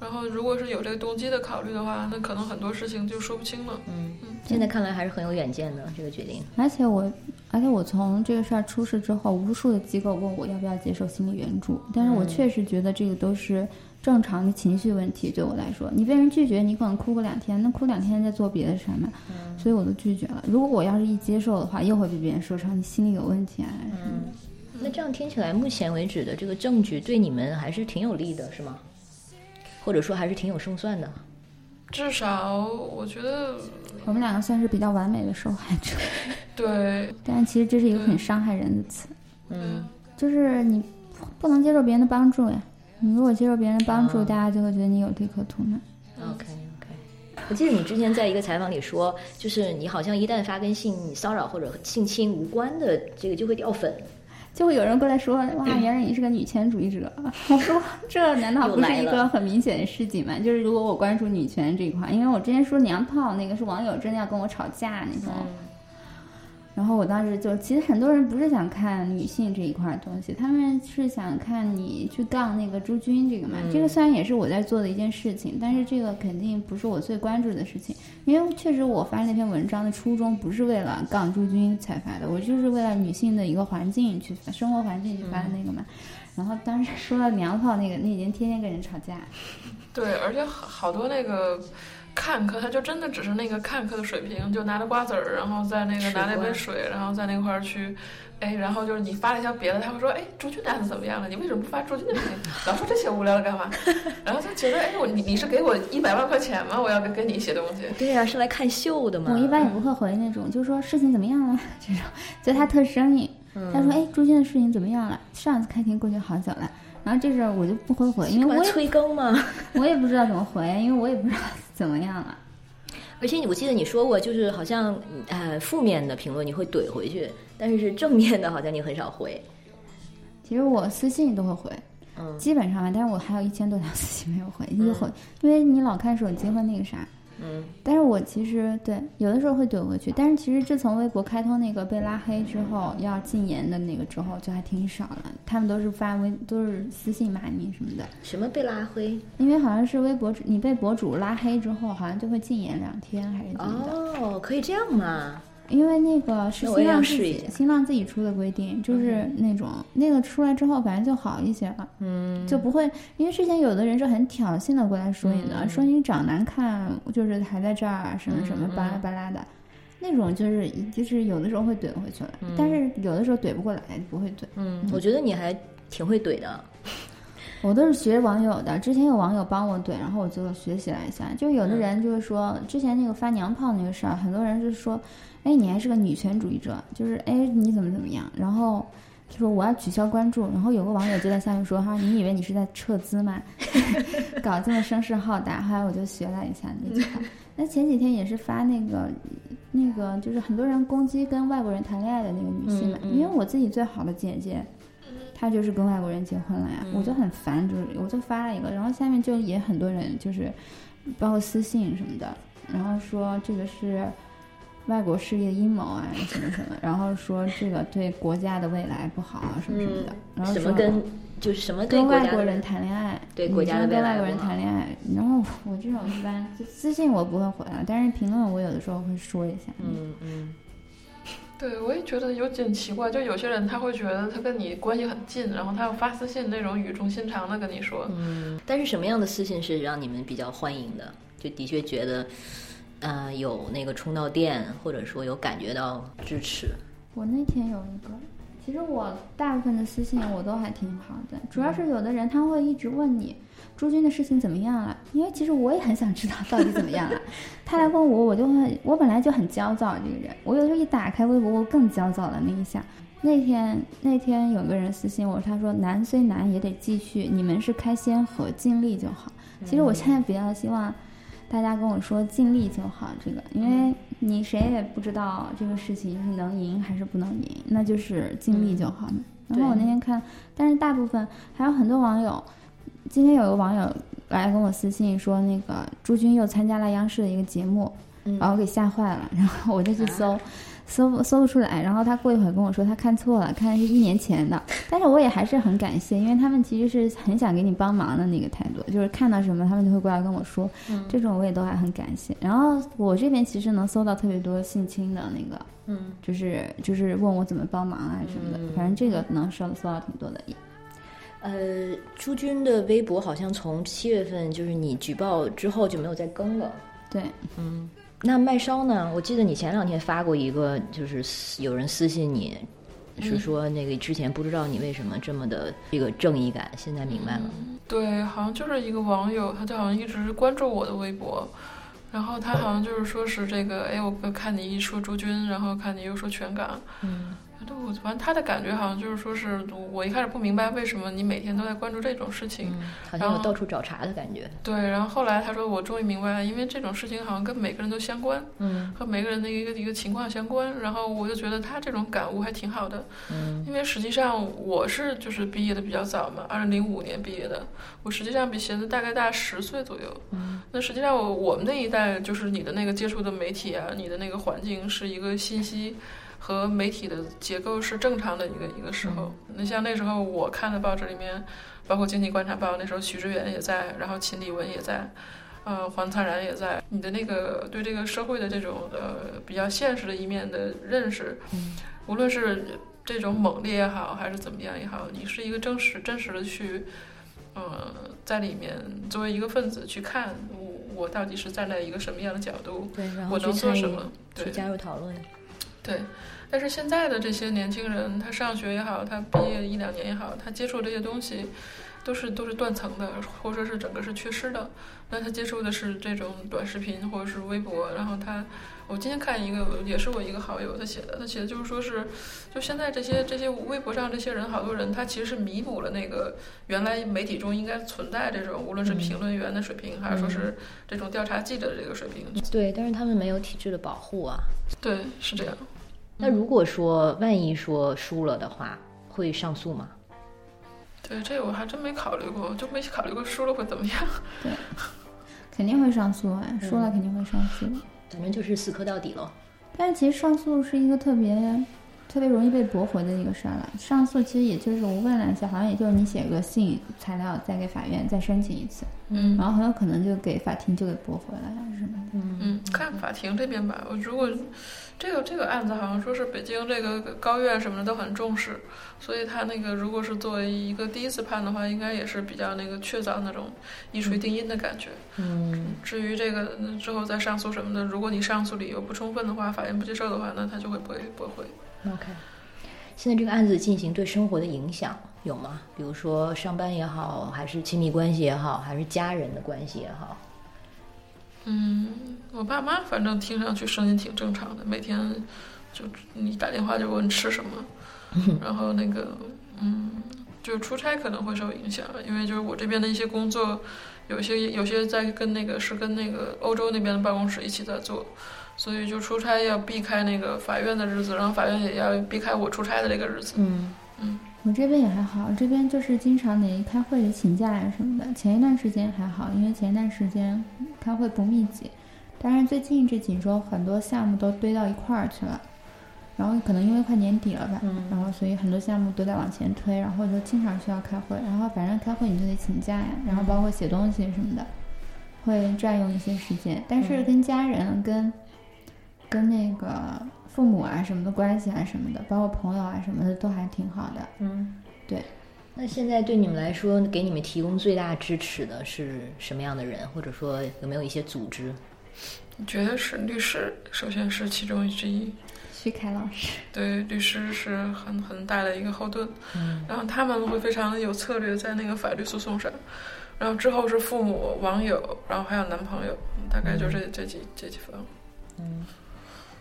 然后如果是有这个动机的考虑的话，那可能很多事情就说不清了。嗯，现在看来还是很有远见的这个决定。而且我，而且我从这个事儿出事之后，无数的机构问我要不要接受心理援助，但是我确实觉得这个都是正常的情绪问题。对我来说，你被人拒绝，你可能哭个两天，那哭两天再做别的事儿嘛，所以我都拒绝了。如果我要是一接受的话，又会被别人说成你心理有问题啊。嗯，那这样听起来，目前为止的这个证据对你们还是挺有利的，是吗？或者说还是挺有胜算的。至少我觉得，我们两个算是比较完美的受害者，对，但其实这是一个很伤害人的词，嗯，就是你不能接受别人的帮助呀。你如果接受别人的帮助，哦大家就会觉得你有利可图呢。OK OK，我记得你之前在一个采访里说，就是你好像一旦发跟性骚扰或者性侵无关的这个就会掉粉。就会有人过来说：“哇，原来你是个女权主义者。”我说：“这难道不是一个很明显的事情吗？就是如果我关注女权这一块，因为我之前说娘炮那个是网友真的要跟我吵架那种。然后我当时就，其实很多人不是想看女性这一块东西，他们是想看你去杠那个朱军这个嘛。这个虽然也是我在做的一件事情，但是这个肯定不是我最关注的事情，因为确实我发那篇文章的初衷不是为了杠朱军才发的，我就是为了女性的一个环境去发，生活环境去发的那个嘛。然后当时说到娘炮那个，那已经天天跟人吵架。对，而且好好多那个。看客，他就真的只是那个看客的水平，就拿着瓜子儿，然后在那个拿了一杯水，然后在那块儿去，哎，然后就是你发了一条别的，他会说，哎，朱军的案子怎么样了？你为什么不发朱军的事情？老说这些无聊的干嘛？然后他觉得，哎，我你你是给我一百万块钱吗？我要给给你写东西。对呀、啊，是来看秀的嘛。我一般也不会回那种，就是说事情怎么样了 这种，就他特生硬。嗯、他说，哎，朱军的事情怎么样了？上次开庭过去好久了。然后这事儿我就不会回，因为我催更嘛，我也不知道怎么回，因为我也不知道 怎么样了。而且我记得你说过，就是好像呃负面的评论你会怼回去，但是是正面的，好像你很少回。其实我私信都会回，嗯基本上吧，但是我还有一千多条私信没有回，一回，因为你老看手机会那个啥。嗯但是我其实对有的时候会怼回去，但是其实自从微博开通那个被拉黑之后，要禁言的那个之后，就还挺少了。他们都是发微都是私信骂你什么的，什么被拉黑？因为好像是微博主你被博主拉黑之后，好像就会禁言两天还是怎么的。哦，可以这样吗？因为那个是新浪自己新浪自己出的规定，就是那种、那个出来之后，反正就好一些了。嗯，就不会，因为之前有的人是很挑衅的过来说你的，嗯。说你长难看，就是还在这儿啊什么什么嗯巴拉巴拉的，那种就是就是有的时候会怼回去了，但是有的时候怼不过来，不会怼。嗯，我觉得你还挺会怼的。我都是学网友的，之前有网友帮我怼，然后我就学习了一下。就有的人就是说，之前那个发娘炮那个事儿，很多人是说，哎，你还是个女权主义者，就是哎你怎么怎么样，然后就说我要取消关注，然后有个网友就在下面说哈，你以为你是在撤资吗？搞这么声势浩大，后来我就学了一下那句话。那前几天也是发那个那个，就是很多人攻击跟外国人谈恋爱的那个女性嘛，嗯嗯因为我自己最好的姐姐。她就是跟外国人结婚了呀，我就很烦，就是我就发了一个，然后下面就也很多人就是，包括私信什么的，然后说这个是外国势力的阴谋啊 什么什么，然后说这个对国家的未来不好啊什么什么的，然后说什么跟就是什么对跟外国人谈恋爱，对国家的未来跟外国人谈恋爱，然后我这种一般私信我不会回啊，但是评论我有的时候会说一下，嗯嗯。对，我也觉得有点奇怪，就有些人他会觉得他跟你关系很近，然后他要发私信那种语重心长的跟你说，嗯。但是什么样的私信是让你们比较欢迎的？就的确觉得，呃，有那个充到电，或者说有感觉到支持。我那天有一个，其实我大部分的私信我都还挺好的，主要是有的人他会一直问你朱军的事情怎么样了，因为其实我也很想知道到底怎么样了。他来问我，我就会，我本来就很焦躁这个人，我有时候一打开微博，我更焦躁了那一下。那天那天有个人私信我，他说难虽难也得继续，你们是开先河，尽力就好。其实我现在比较希望大家跟我说尽力就好，这个，因为你谁也不知道这个事情是能赢还是不能赢，那就是尽力就好嘛。然后我那天看，但是大部分还有很多网友，今天有个网友来跟我私信说，那个朱军又参加了央视的一个节目，嗯把我给吓坏了，然后我就去搜。搜搜不出来，然后他过一会儿跟我说他看错了，看的是一年前的，但是我也还是很感谢，因为他们其实是很想给你帮忙的那个态度，就是看到什么他们就会过来跟我说，这种我也都还很感谢。然后我这边其实能搜到特别多性侵的那个，嗯，就是就是问我怎么帮忙啊什么的，反正这个能搜搜到挺多的。呃，朱军的微博好像从七月份就是你举报之后就没有再更了。对，嗯，那麦烧呢？我记得你前两天发过一个，就是私有人私信你，是说那个之前不知道你为什么这么的这个正义感，现在明白了。对，好像就是一个网友，他就好像一直关注我的微博，然后他好像就是说是这个，哎，我看你一说朱军，然后看你又说全感，嗯，对，我反正他的感觉好像就是说是我一开始不明白为什么你每天都在关注这种事情，嗯好像有到处找茬的感觉。对，然后后来他说我终于明白了，因为这种事情好像跟每个人都相关，嗯和每个人的一个一个情况相关，然后我就觉得他这种感悟还挺好的，嗯因为实际上我是就是毕业的比较早嘛，二零零五年毕业的，我实际上比弦子大概大十岁左右。嗯那实际上我我们那一代就是你的那个接触的媒体啊，你的那个环境是一个信息和媒体的结构是正常的一个一个时候。那像那时候我看的报纸里面，包括《经济观察报》，那时候徐志远也在，然后秦理文也在。呃，黄灿然也在，你的那个对这个社会的这种呃比较现实的一面的认识，嗯无论是这种猛烈也好，还是怎么样也好，你是一个真实真实的去，呃，在里面作为一个分子去看我我到底是站在一个什么样的角度，对，然后我能做什么？去对加入讨论。对。但是现在的这些年轻人，他上学也好，他毕业一两年也好，他接触这些东西，都是都是断层的，或者说是整个是缺失的。那他接触的是这种短视频或者是微博，然后他，我今天看一个也是我一个好友他写的，他写的就是说是，就现在这些这些微博上这些人，好多人他其实是弥补了那个原来媒体中应该存在这种无论是评论员的水平，还是说是这种调查记者的这个水平。对，但是他们没有体制的保护啊。对，是这样。那如果说万一说输了的话，会上诉吗？对，这个我还真没考虑过，就没考虑过输了会怎么样。对。肯定会上诉啊，输了肯定会上诉，反正就是死磕到底了。但是其实上诉是一个特别特别容易被驳回的一个事儿了。上诉其实也就是我问了一下，好像也就是你写个信材料，再给法院再申请一次，嗯，然后很有可能就给法庭就给驳回了，是吗？嗯嗯，看法庭这边吧。我如果这个这个案子好像说是北京这个高院什么的都很重视。所以他那个如果是作为一个第一次判的话，应该也是比较那个确凿那种一锤定音的感觉。嗯，至于这个之后再上诉什么的，如果你上诉理由不充分的话，法院不接受的话，那他就会驳驳回。OK，现在这个案子进行对生活的影响有吗？比如说上班也好，还是亲密关系也好，还是家人的关系也好？嗯，我爸妈反正听上去声音挺正常的，每天就你打电话就问吃什么。然后那个，嗯，就出差可能会受影响，因为就是我这边的一些工作，有些有些在跟那个是跟那个欧洲那边的办公室一起在做，所以就出差要避开那个法院的日子，然后法院也要避开我出差的这个日子。嗯嗯，我这边也还好，这边就是经常得开会得请假呀什么的。前一段时间还好，因为前一段时间开会不密集，但是最近这几周很多项目都堆到一块儿去了。然后可能因为快年底了吧，然后所以很多项目都在往前推，然后就经常需要开会，然后反正开会你就得请假呀，然后包括写东西什么的，会占用一些时间。但是跟家人、跟跟那个父母啊什么的关系啊什么的，包括朋友啊什么的都还挺好的。嗯，对。那现在对你们来说，给你们提供最大支持的是什么样的人，或者说有没有一些组织？我觉得是律师，首先是其中之一。徐凯老师，对律师是很很大的一个后盾，嗯，然后他们会非常的有策略在那个法律诉讼上，然后之后是父母、网友，然后还有男朋友，大概就这这几这几方，嗯，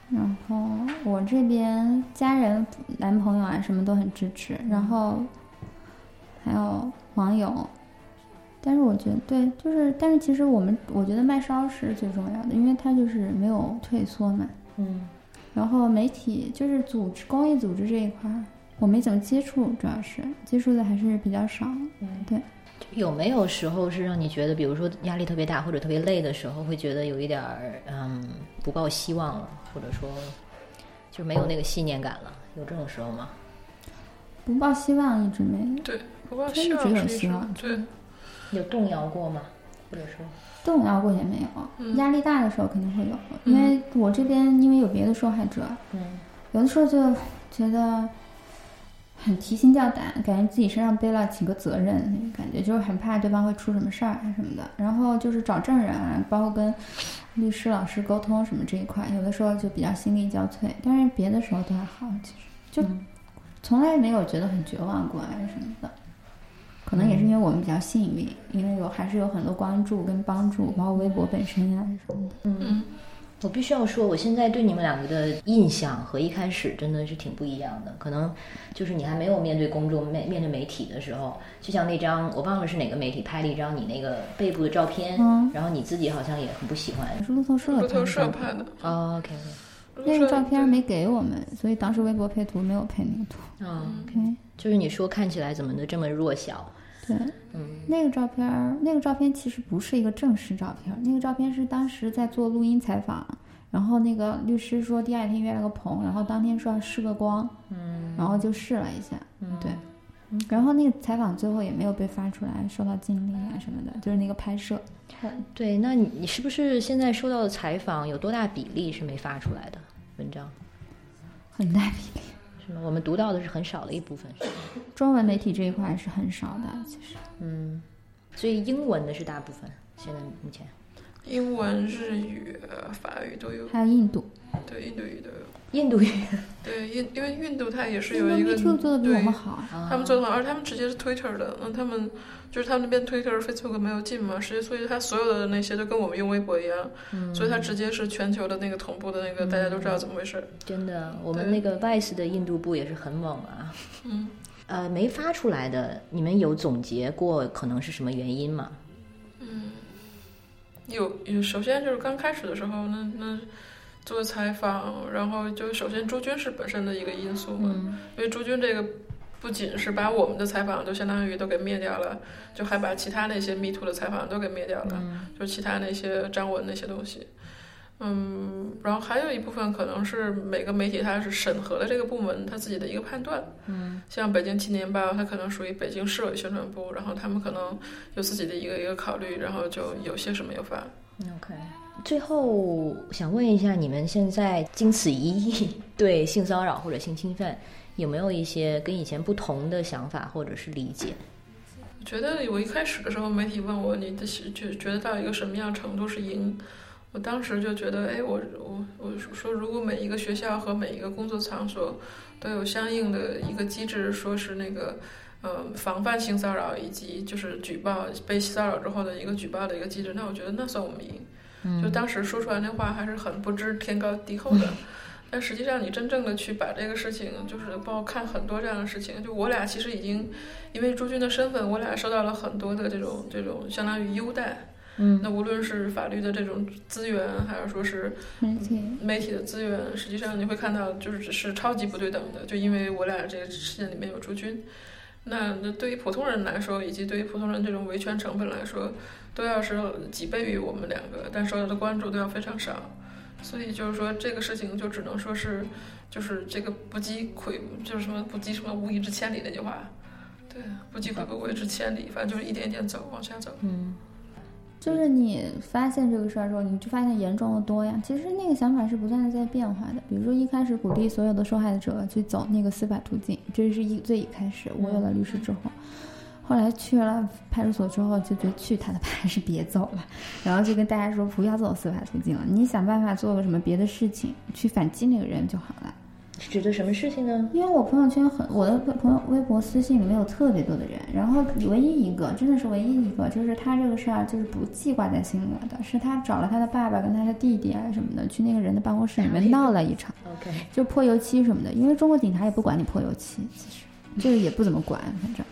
然后我这边家人、男朋友啊什么都很支持，然后还有网友，但是我觉得对，就是但是其实我们我觉得卖烧是最重要的，因为它就是没有退缩嘛，嗯。然后媒体就是组织公益组织这一块儿，我没怎么接触，主要是接触的还是比较少。嗯，对。有没有时候是让你觉得，比如说压力特别大或者特别累的时候，会觉得有一点儿嗯不抱希望了，或者说就没有那个信念感了？有这种时候吗？不抱希望一直没。对，不抱希望一直有希望。对。有动摇过吗？或者说？动摇过也没有，压力大的时候肯定会有，因为我这边因为有别的受害者，嗯，有的时候就觉得很提心吊胆，感觉自己身上背了几个责任，感觉就是很怕对方会出什么事儿啊什么的。然后就是找证人啊，包括跟律师老师沟通什么这一块，有的时候就比较心力交瘁。但是别的时候都还好，其实就从来没有觉得很绝望过啊什么的。可能也是因为我们比较幸运，因为有还是有很多关注跟帮助，包括微博本身呀什么的。嗯，我必须要说，我现在对你们两个的印象和一开始真的是挺不一样的。可能就是你还没有面对公众、面面对媒体的时候，就像那张我忘了是哪个媒体拍了一张你那个背部的照片，然后你自己好像也很不喜欢。是路透社路透社拍的。哦，OK。那个照片没给我们，所以当时微博配图没有配那个图。哦，OK。就是你说看起来怎么的这么弱小？对，嗯，那个照片，那个照片其实不是一个正式照片，那个照片是当时在做录音采访，然后那个律师说第二天约了个棚，然后当天说要试个光，嗯，然后就试了一下，嗯，对，然后那个采访最后也没有被发出来，受到禁令啊什么的，就是那个拍摄。对，那你你是不是现在收到的采访有多大比例是没发出来的文章？很大比例。我们读到的是很少的一部分，中文媒体这一块是很少的，其实。嗯，所以英文的是大部分，现在目前。英文、日语、法语都有，还有印度。对印度语都有。印度语对印，因为印度它也是有一个他们做的比我们好，他们做的好，而他们直接是 Twitter 的，那他们就是他们那边 Twitter、Facebook 没有进嘛，实际所以他所有的那些都跟我们用微博一样，所以他直接是全球的那个同步的那个，大家都知道怎么回事。真的，我们那个 Vice 的印度部也是很猛啊。嗯，呃，没发出来的，你们有总结过可能是什么原因吗？嗯有有，首先就是刚开始的时候，那那做采访，然后就首先朱军是本身的一个因素嘛，因为朱军这个不仅是把我们的采访都相当于都给灭掉了，就还把其他那些 Me Too 的采访都给灭掉了，就其他那些张文那些东西。嗯，然后还有一部分可能是每个媒体它是审核的这个部门他自己的一个判断。嗯，像北京青年报，它可能属于北京市委宣传部，然后他们可能有自己的一个一个考虑，然后就有些什么有发。OK，最后想问一下，你们现在经此一役 对性骚扰或者性侵犯有没有一些跟以前不同的想法或者是理解？我觉得我一开始的时候，媒体问我你的觉觉得到一个什么样程度是赢，我当时就觉得，哎，我我我说，如果每一个学校和每一个工作场所都有相应的一个机制，说是那个。呃，防范性骚扰以及就是举报被骚扰之后的一个举报的一个机制，那我觉得那算我们赢。就当时说出来那话还是很不知天高地厚的，但实际上你真正的去把这个事情，就是包括看很多这样的事情，就我俩其实已经因为朱军的身份，我俩受到了很多的这种这种相当于优待。嗯，那无论是法律的这种资源，还是说是媒体媒体的资源，实际上你会看到就是是超级不对等的，就因为我俩这个事件里面有朱军。那那对于普通人来说，以及对于普通人这种维权成本来说，都要是几倍于我们两个，但受到的关注都要非常少。所以就是说，这个事情就只能说是，就是这个不积跬，就是什么不积什么无以至千里那句话。对，不积跬步无以至千里，反正就是一点一点走，往下走。嗯，就是你发现这个事儿之后，你就发现严重的多呀。其实那个想法是不断的在变化的。比如说一开始鼓励所有的受害者去走那个司法途径，这是一最一开始。我有了律师之后，后来去了派出所之后，就觉得去他的吧还是别走了，然后就跟大家说不要走司法途径了，你想办法做个什么别的事情去反击那个人就好了。指的什么事情呢？因为我朋友圈很，我的朋友微博私信里面有特别多的人，然后唯一一个真的是唯一一个，就是他这个事儿就是不记挂在心里了的，是他找了他的爸爸跟他的弟弟啊什么的，去那个人的办公室里面闹了一场，OK，就泼油漆什么的。因为中国警察也不管你泼油漆，其实这个也不怎么管，反正。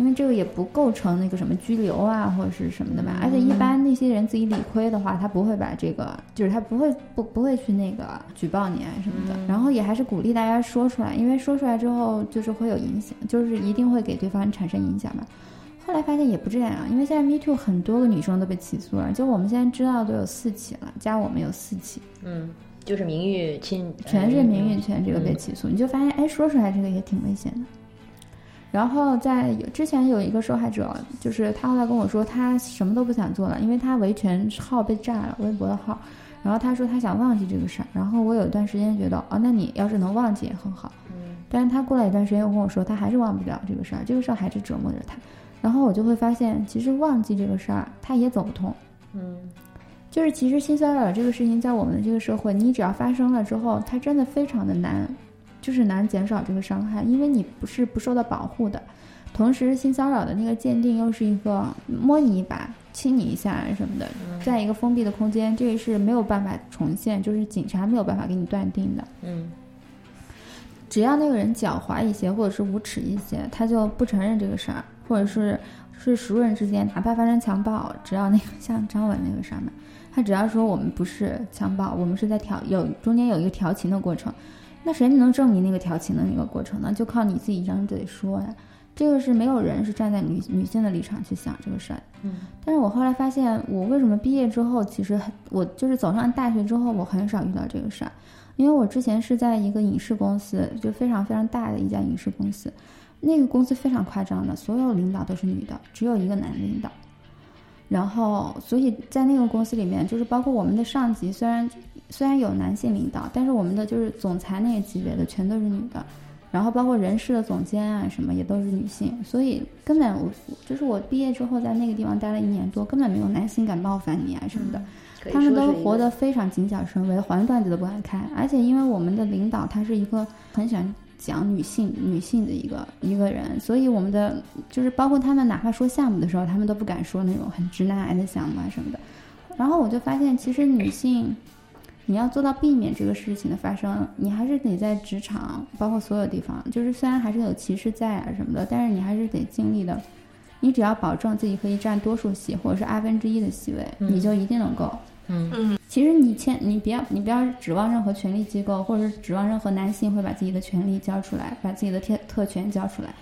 因为这个也不构成那个什么拘留啊或者是什么的吧，而且一般那些人自己理亏的话，他不会把这个，就是他不会不不会去那个举报你啊什么的。然后也还是鼓励大家说出来，因为说出来之后就是会有影响，就是一定会给对方产生影响吧。后来发现也不这样，因为现在 Me Too 很多个女生都被起诉了，就我们现在知道都有四起了，加我们有四起，嗯，就是名誉侵，全是名誉权这个被起诉，你就发现哎，说出来这个也挺危险的。然后在有之前有一个受害者，就是他后来跟我说，他什么都不想做了，因为他维权号被炸了，微博的号。然后他说他想忘记这个事儿。然后我有一段时间觉得，哦，那你要是能忘记也很好。嗯。但是他过了一段时间又跟我说，他还是忘不了这个事儿，这个事儿还是折磨着他。然后我就会发现，其实忘记这个事儿，他也走不通。嗯。就是其实性骚扰这个事情，在我们的这个社会，你只要发生了之后，它真的非常的难。就是难减少这个伤害，因为你不是不受到保护的，同时性骚扰的那个鉴定又是一个摸你一把、亲你一下什么的，在一个封闭的空间，这个是没有办法重现，就是警察没有办法给你断定的。嗯，只要那个人狡猾一些，或者是无耻一些，他就不承认这个事儿，或者是是熟人之间，哪怕发生强暴，只要那个像张文那个事儿嘛，他只要说我们不是强暴，我们是在调有中间有一个调情的过程。那谁能证明那个调情的那个过程呢？就靠你自己一张嘴说呀。这个是没有人是站在女女性的立场去想这个事儿。嗯。但是我后来发现，我为什么毕业之后，其实我就是走上大学之后，我很少遇到这个事儿，因为我之前是在一个影视公司，就非常非常大的一家影视公司，那个公司非常夸张的，所有领导都是女的，只有一个男领导。然后，所以在那个公司里面，就是包括我们的上级，虽然虽然有男性领导，但是我们的就是总裁那个级别的全都是女的，然后包括人事的总监啊什么也都是女性，所以根本我就是我毕业之后在那个地方待了一年多，根本没有男性敢冒犯你啊什么的。他们都活得非常谨小慎微，黄段子都不敢开。而且因为我们的领导他是一个很喜欢讲女性女性的一个一个人，所以我们的就是包括他们哪怕说项目的时候，他们都不敢说那种很直男癌的项目啊什么的。然后我就发现，其实女性你要做到避免这个事情的发生，你还是得在职场，包括所有地方，就是虽然还是有歧视在啊什么的，但是你还是得尽力的。你只要保证自己可以占多数席或者是二分之一的席位，嗯你就一定能够。嗯其实你签，你不要，你不要指望任何权力机构，或者是指望任何男性会把自己的权利交出来，把自己的特特权交出来，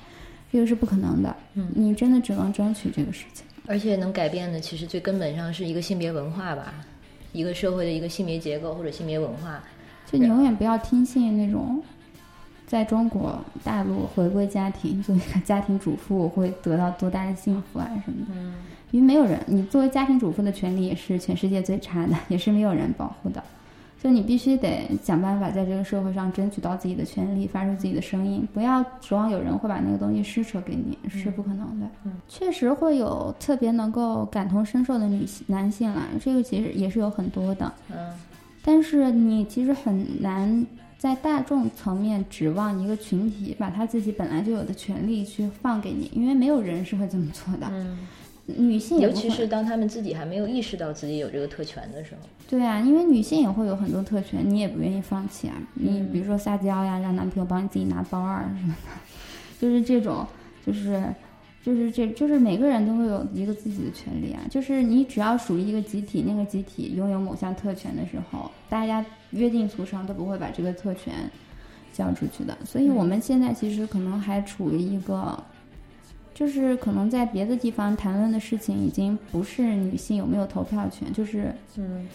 这个是不可能的。嗯你真的只能争取这个事情。而且能改变的，其实最根本上是一个性别文化吧，一个社会的一个性别结构或者性别文化。就你永远不要听信那种，在中国大陆回归家庭做一个家庭主妇会得到多大的幸福啊什么的。嗯因为没有人，你作为家庭主妇的权利也是全世界最差的，也是没有人保护的。就你必须得想办法在这个社会上争取到自己的权利，发出自己的声音，不要指望有人会把那个东西施舍给你，是不可能的。嗯确实会有特别能够感同身受的女性男性啦，这个其实也是有很多的。嗯但是你其实很难在大众层面指望一个群体把他自己本来就有的权利去放给你，因为没有人是会这么做的。嗯，女性尤其是当她们自己还没有意识到自己有这个特权的时候。对啊，因为女性也会有很多特权，你也不愿意放弃啊。你嗯比如说撒娇呀，让男朋友帮你自己拿包啊什么的，就是这种，就是就是这就是每个人都会有一个自己的权利啊。就是你只要属于一个集体，那个集体拥有某项特权的时候，大家约定俗成都不会把这个特权交出去的。所以我们现在其实可能还处于一个。就是可能在别的地方谈论的事情，已经不是女性有没有投票权，就是嗯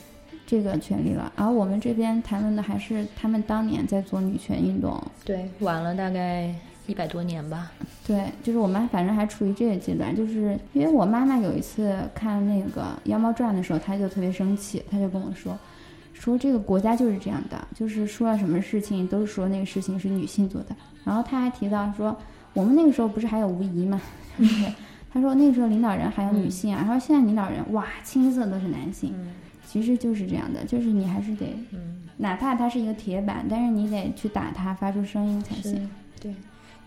这个权利了。而我们这边谈论的还是他们当年在做女权运动，对，晚了大概一百多年吧。对，就是我们反正还处于这个阶段。就是因为我妈妈有一次看那个《妖猫传》的时候，她就特别生气，她就跟我说，说这个国家就是这样的，就是说了什么事情都是说那个事情是女性做的。然后她还提到说，我们那个时候不是还有吴仪嘛，对不对？她说那个时候领导人还有女性啊，他说现在领导人哇，清一色都是男性。嗯其实就是这样的，就是你还是得嗯，哪怕它是一个铁板，但是你得去打它，发出声音才行。，对。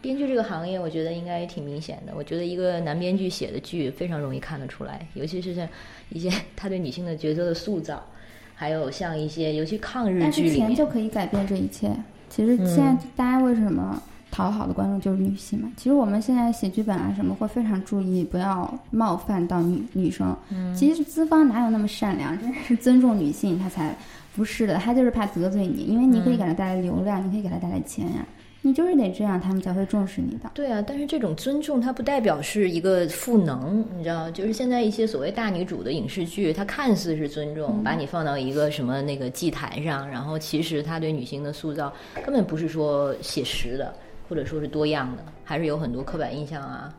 编剧这个行业，我觉得应该也挺明显的。我觉得一个男编剧写的剧非常容易看得出来，尤其是像一些他对女性的角色的塑造，还有像一些尤其抗日但是钱就可以改变这一切。其实现在大家为什么讨好的观众就是女性嘛？其实我们现在写剧本啊什么会非常注意不要冒犯到女女生。嗯其实资方哪有那么善良？真是尊重女性，他才不是的，他就是怕得罪你，因为你可以给他带来流量，你可以给他带来钱呀、你就是得这样，他们才会重视你的。对啊，但是这种尊重它不代表是一个赋能，你知道，就是现在一些所谓大女主的影视剧，它看似是尊重，把你放到一个什么那个祭坛上，然后其实它对女性的塑造根本不是说写实的，或者说是多样的，还是有很多刻板印象啊。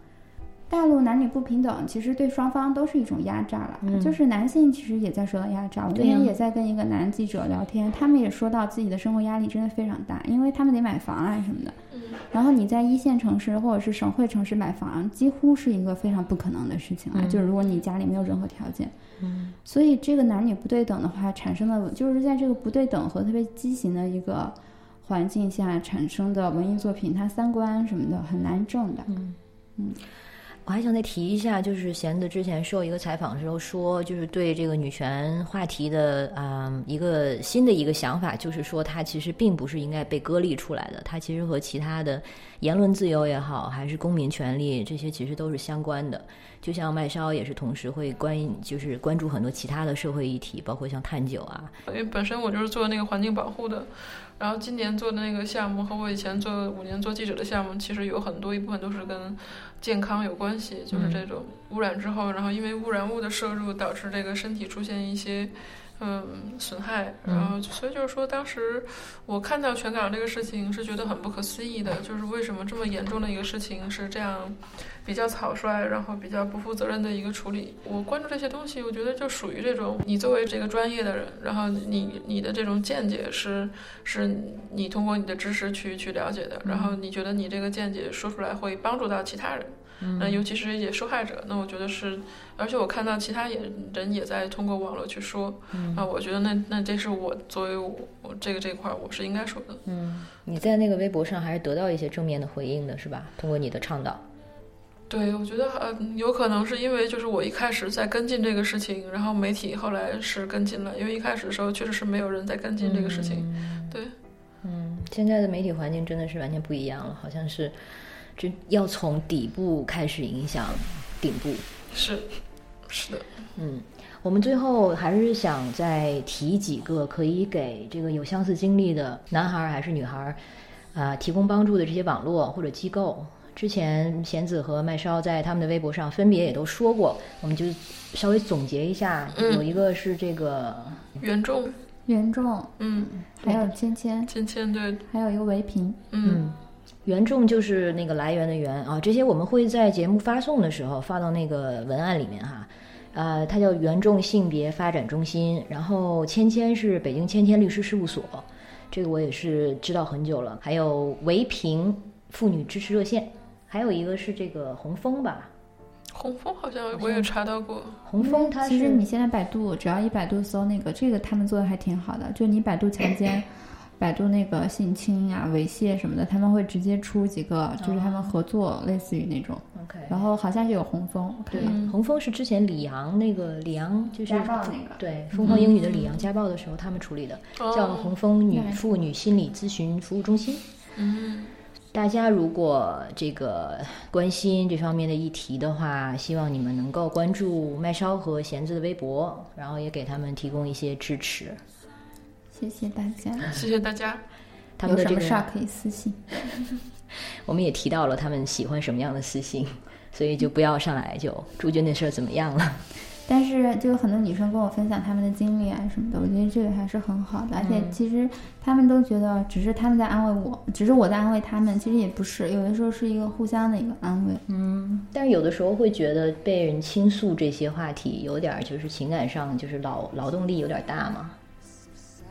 大陆男女不平等，其实对双方都是一种压榨了。嗯就是男性其实也在受到压榨。我那对呀天也在跟一个男记者聊天，他们也说到自己的生活压力真的非常大，因为他们得买房啊什么的。嗯然后你在一线城市或者是省会城市买房，几乎是一个非常不可能的事情啊。嗯就是如果你家里没有任何条件，嗯所以这个男女不对等的话，产生了就是在这个不对等和特别畸形的一个环境下产生的文艺作品，它三观什么的很难正的。嗯嗯。我还想再提一下，就是贤子之前受一个采访的时候说，就是对这个女权话题的啊、嗯一个新的一个想法，就是说它其实并不是应该被割裂出来的，它其实和其他的言论自由也好，还是公民权利这些其实都是相关的。就像麦烧也是同时会关就是关注很多其他的社会议题，包括像碳九啊，因为本身我就是做那个环境保护的，然后今年做的那个项目和我以前做五年做记者的项目，其实有很多一部分都是跟健康有关系，就是这种污染之后，然后因为污染物的摄入导致这个身体出现一些。嗯，损害，然后所以就是说，当时我看到全港这个事情是觉得很不可思议的，就是为什么这么严重的一个事情是这样比较草率，然后比较不负责任的一个处理。我关注这些东西，我觉得就属于这种，你作为这个专业的人，然后你你的这种见解是是你通过你的知识去去了解的，然后你觉得你这个见解说出来会帮助到其他人。那尤其是一些受害者，那我觉得是，而且我看到其他也人也在通过网络去说，啊，我觉得那那这是我作为我我这个这块儿我是应该说的。嗯，你在那个微博上还是得到一些正面的回应的，是吧？通过你的倡导。对，我觉得呃，有可能是因为就是我一开始在跟进这个事情，然后媒体后来是跟进了，因为一开始的时候确实是没有人在跟进这个事情。对，嗯，现在的媒体环境真的是完全不一样了，好像是，就要从底部开始影响顶部。是，是的。嗯，我们最后还是想再提几个可以给这个有相似经历的男孩还是女孩，啊，提供帮助的这些网络或者机构。之前贤子和麦烧在他们的微博上分别也都说过，我们就稍微总结一下。有一个是这个袁仲，袁仲，嗯，还有芊芊，芊芊对，还有一个唯平，嗯，袁仲就是那个来源的源啊。这些我们会在节目发送的时候发到那个文案里面哈。呃，它叫原众性别发展中心，然后芊芊是北京芊芊律师事务所，这个我也是知道很久了。还有唯平妇女支持热线。还有一个是这个红枫吧，红枫好像我也查到过。红枫，它其实你现在百度只要一百度搜那个，这个他们做的还挺好的。就你百度强奸，百度那个性侵呀、猥亵什么的，他们会直接出几个，就是他们合作，类似于那种。OK。然后好像是有红枫，对，红枫是之前李阳那个李阳就是家暴那个，对，疯狂英语的李阳家暴的时候他们处理的，叫红枫女妇女心理咨询服务中心。嗯。大家如果这个关心这方面的议题的话，希望你们能够关注麦烧和贤子的微博，然后也给他们提供一些支持。谢谢大家，谢谢大家。他们的这个事儿可以私信。我们也提到了他们喜欢什么样的私信，所以就不要上来就朱军那事儿怎么样了。但是，就有很多女生跟我分享她们的经历啊什么的，我觉得这个还是很好的。而且，其实她们都觉得只是他们在安慰我，只是我在安慰他们，其实也不是，有的时候是一个互相的一个安慰。嗯，但是有的时候会觉得被人倾诉这些话题，有点就是情感上就是劳劳动力有点大嘛。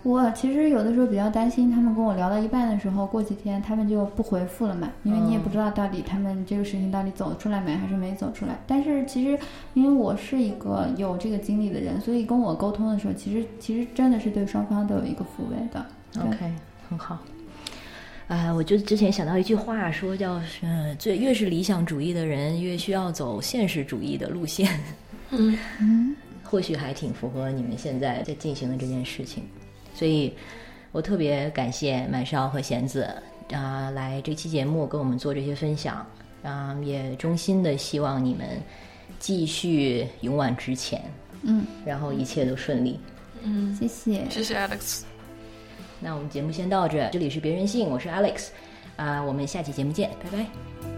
我其实有的时候比较担心，他们跟我聊到一半的时候，过几天他们就不回复了嘛，因为你也不知道到底他们这个事情到底走出来没，还是没走出来。但是其实，因为我是一个有这个经历的人，所以跟我沟通的时候，其实其实真的是对双方都有一个抚慰的。OK，很好。哎，我就之前想到一句话，说叫“嗯，最越是理想主义的人，越需要走现实主义的路线。”嗯嗯，或许还挺符合你们现在在进行的这件事情。所以，我特别感谢满少和贤子啊，来这期节目跟我们做这些分享，啊，也衷心的希望你们继续勇往直前，嗯，然后一切都顺利，嗯，谢谢，谢谢 Alex。那我们节目先到这，这里是别人性，我是 Alex，啊，我们下期节目见，拜拜，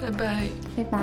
拜拜，拜拜。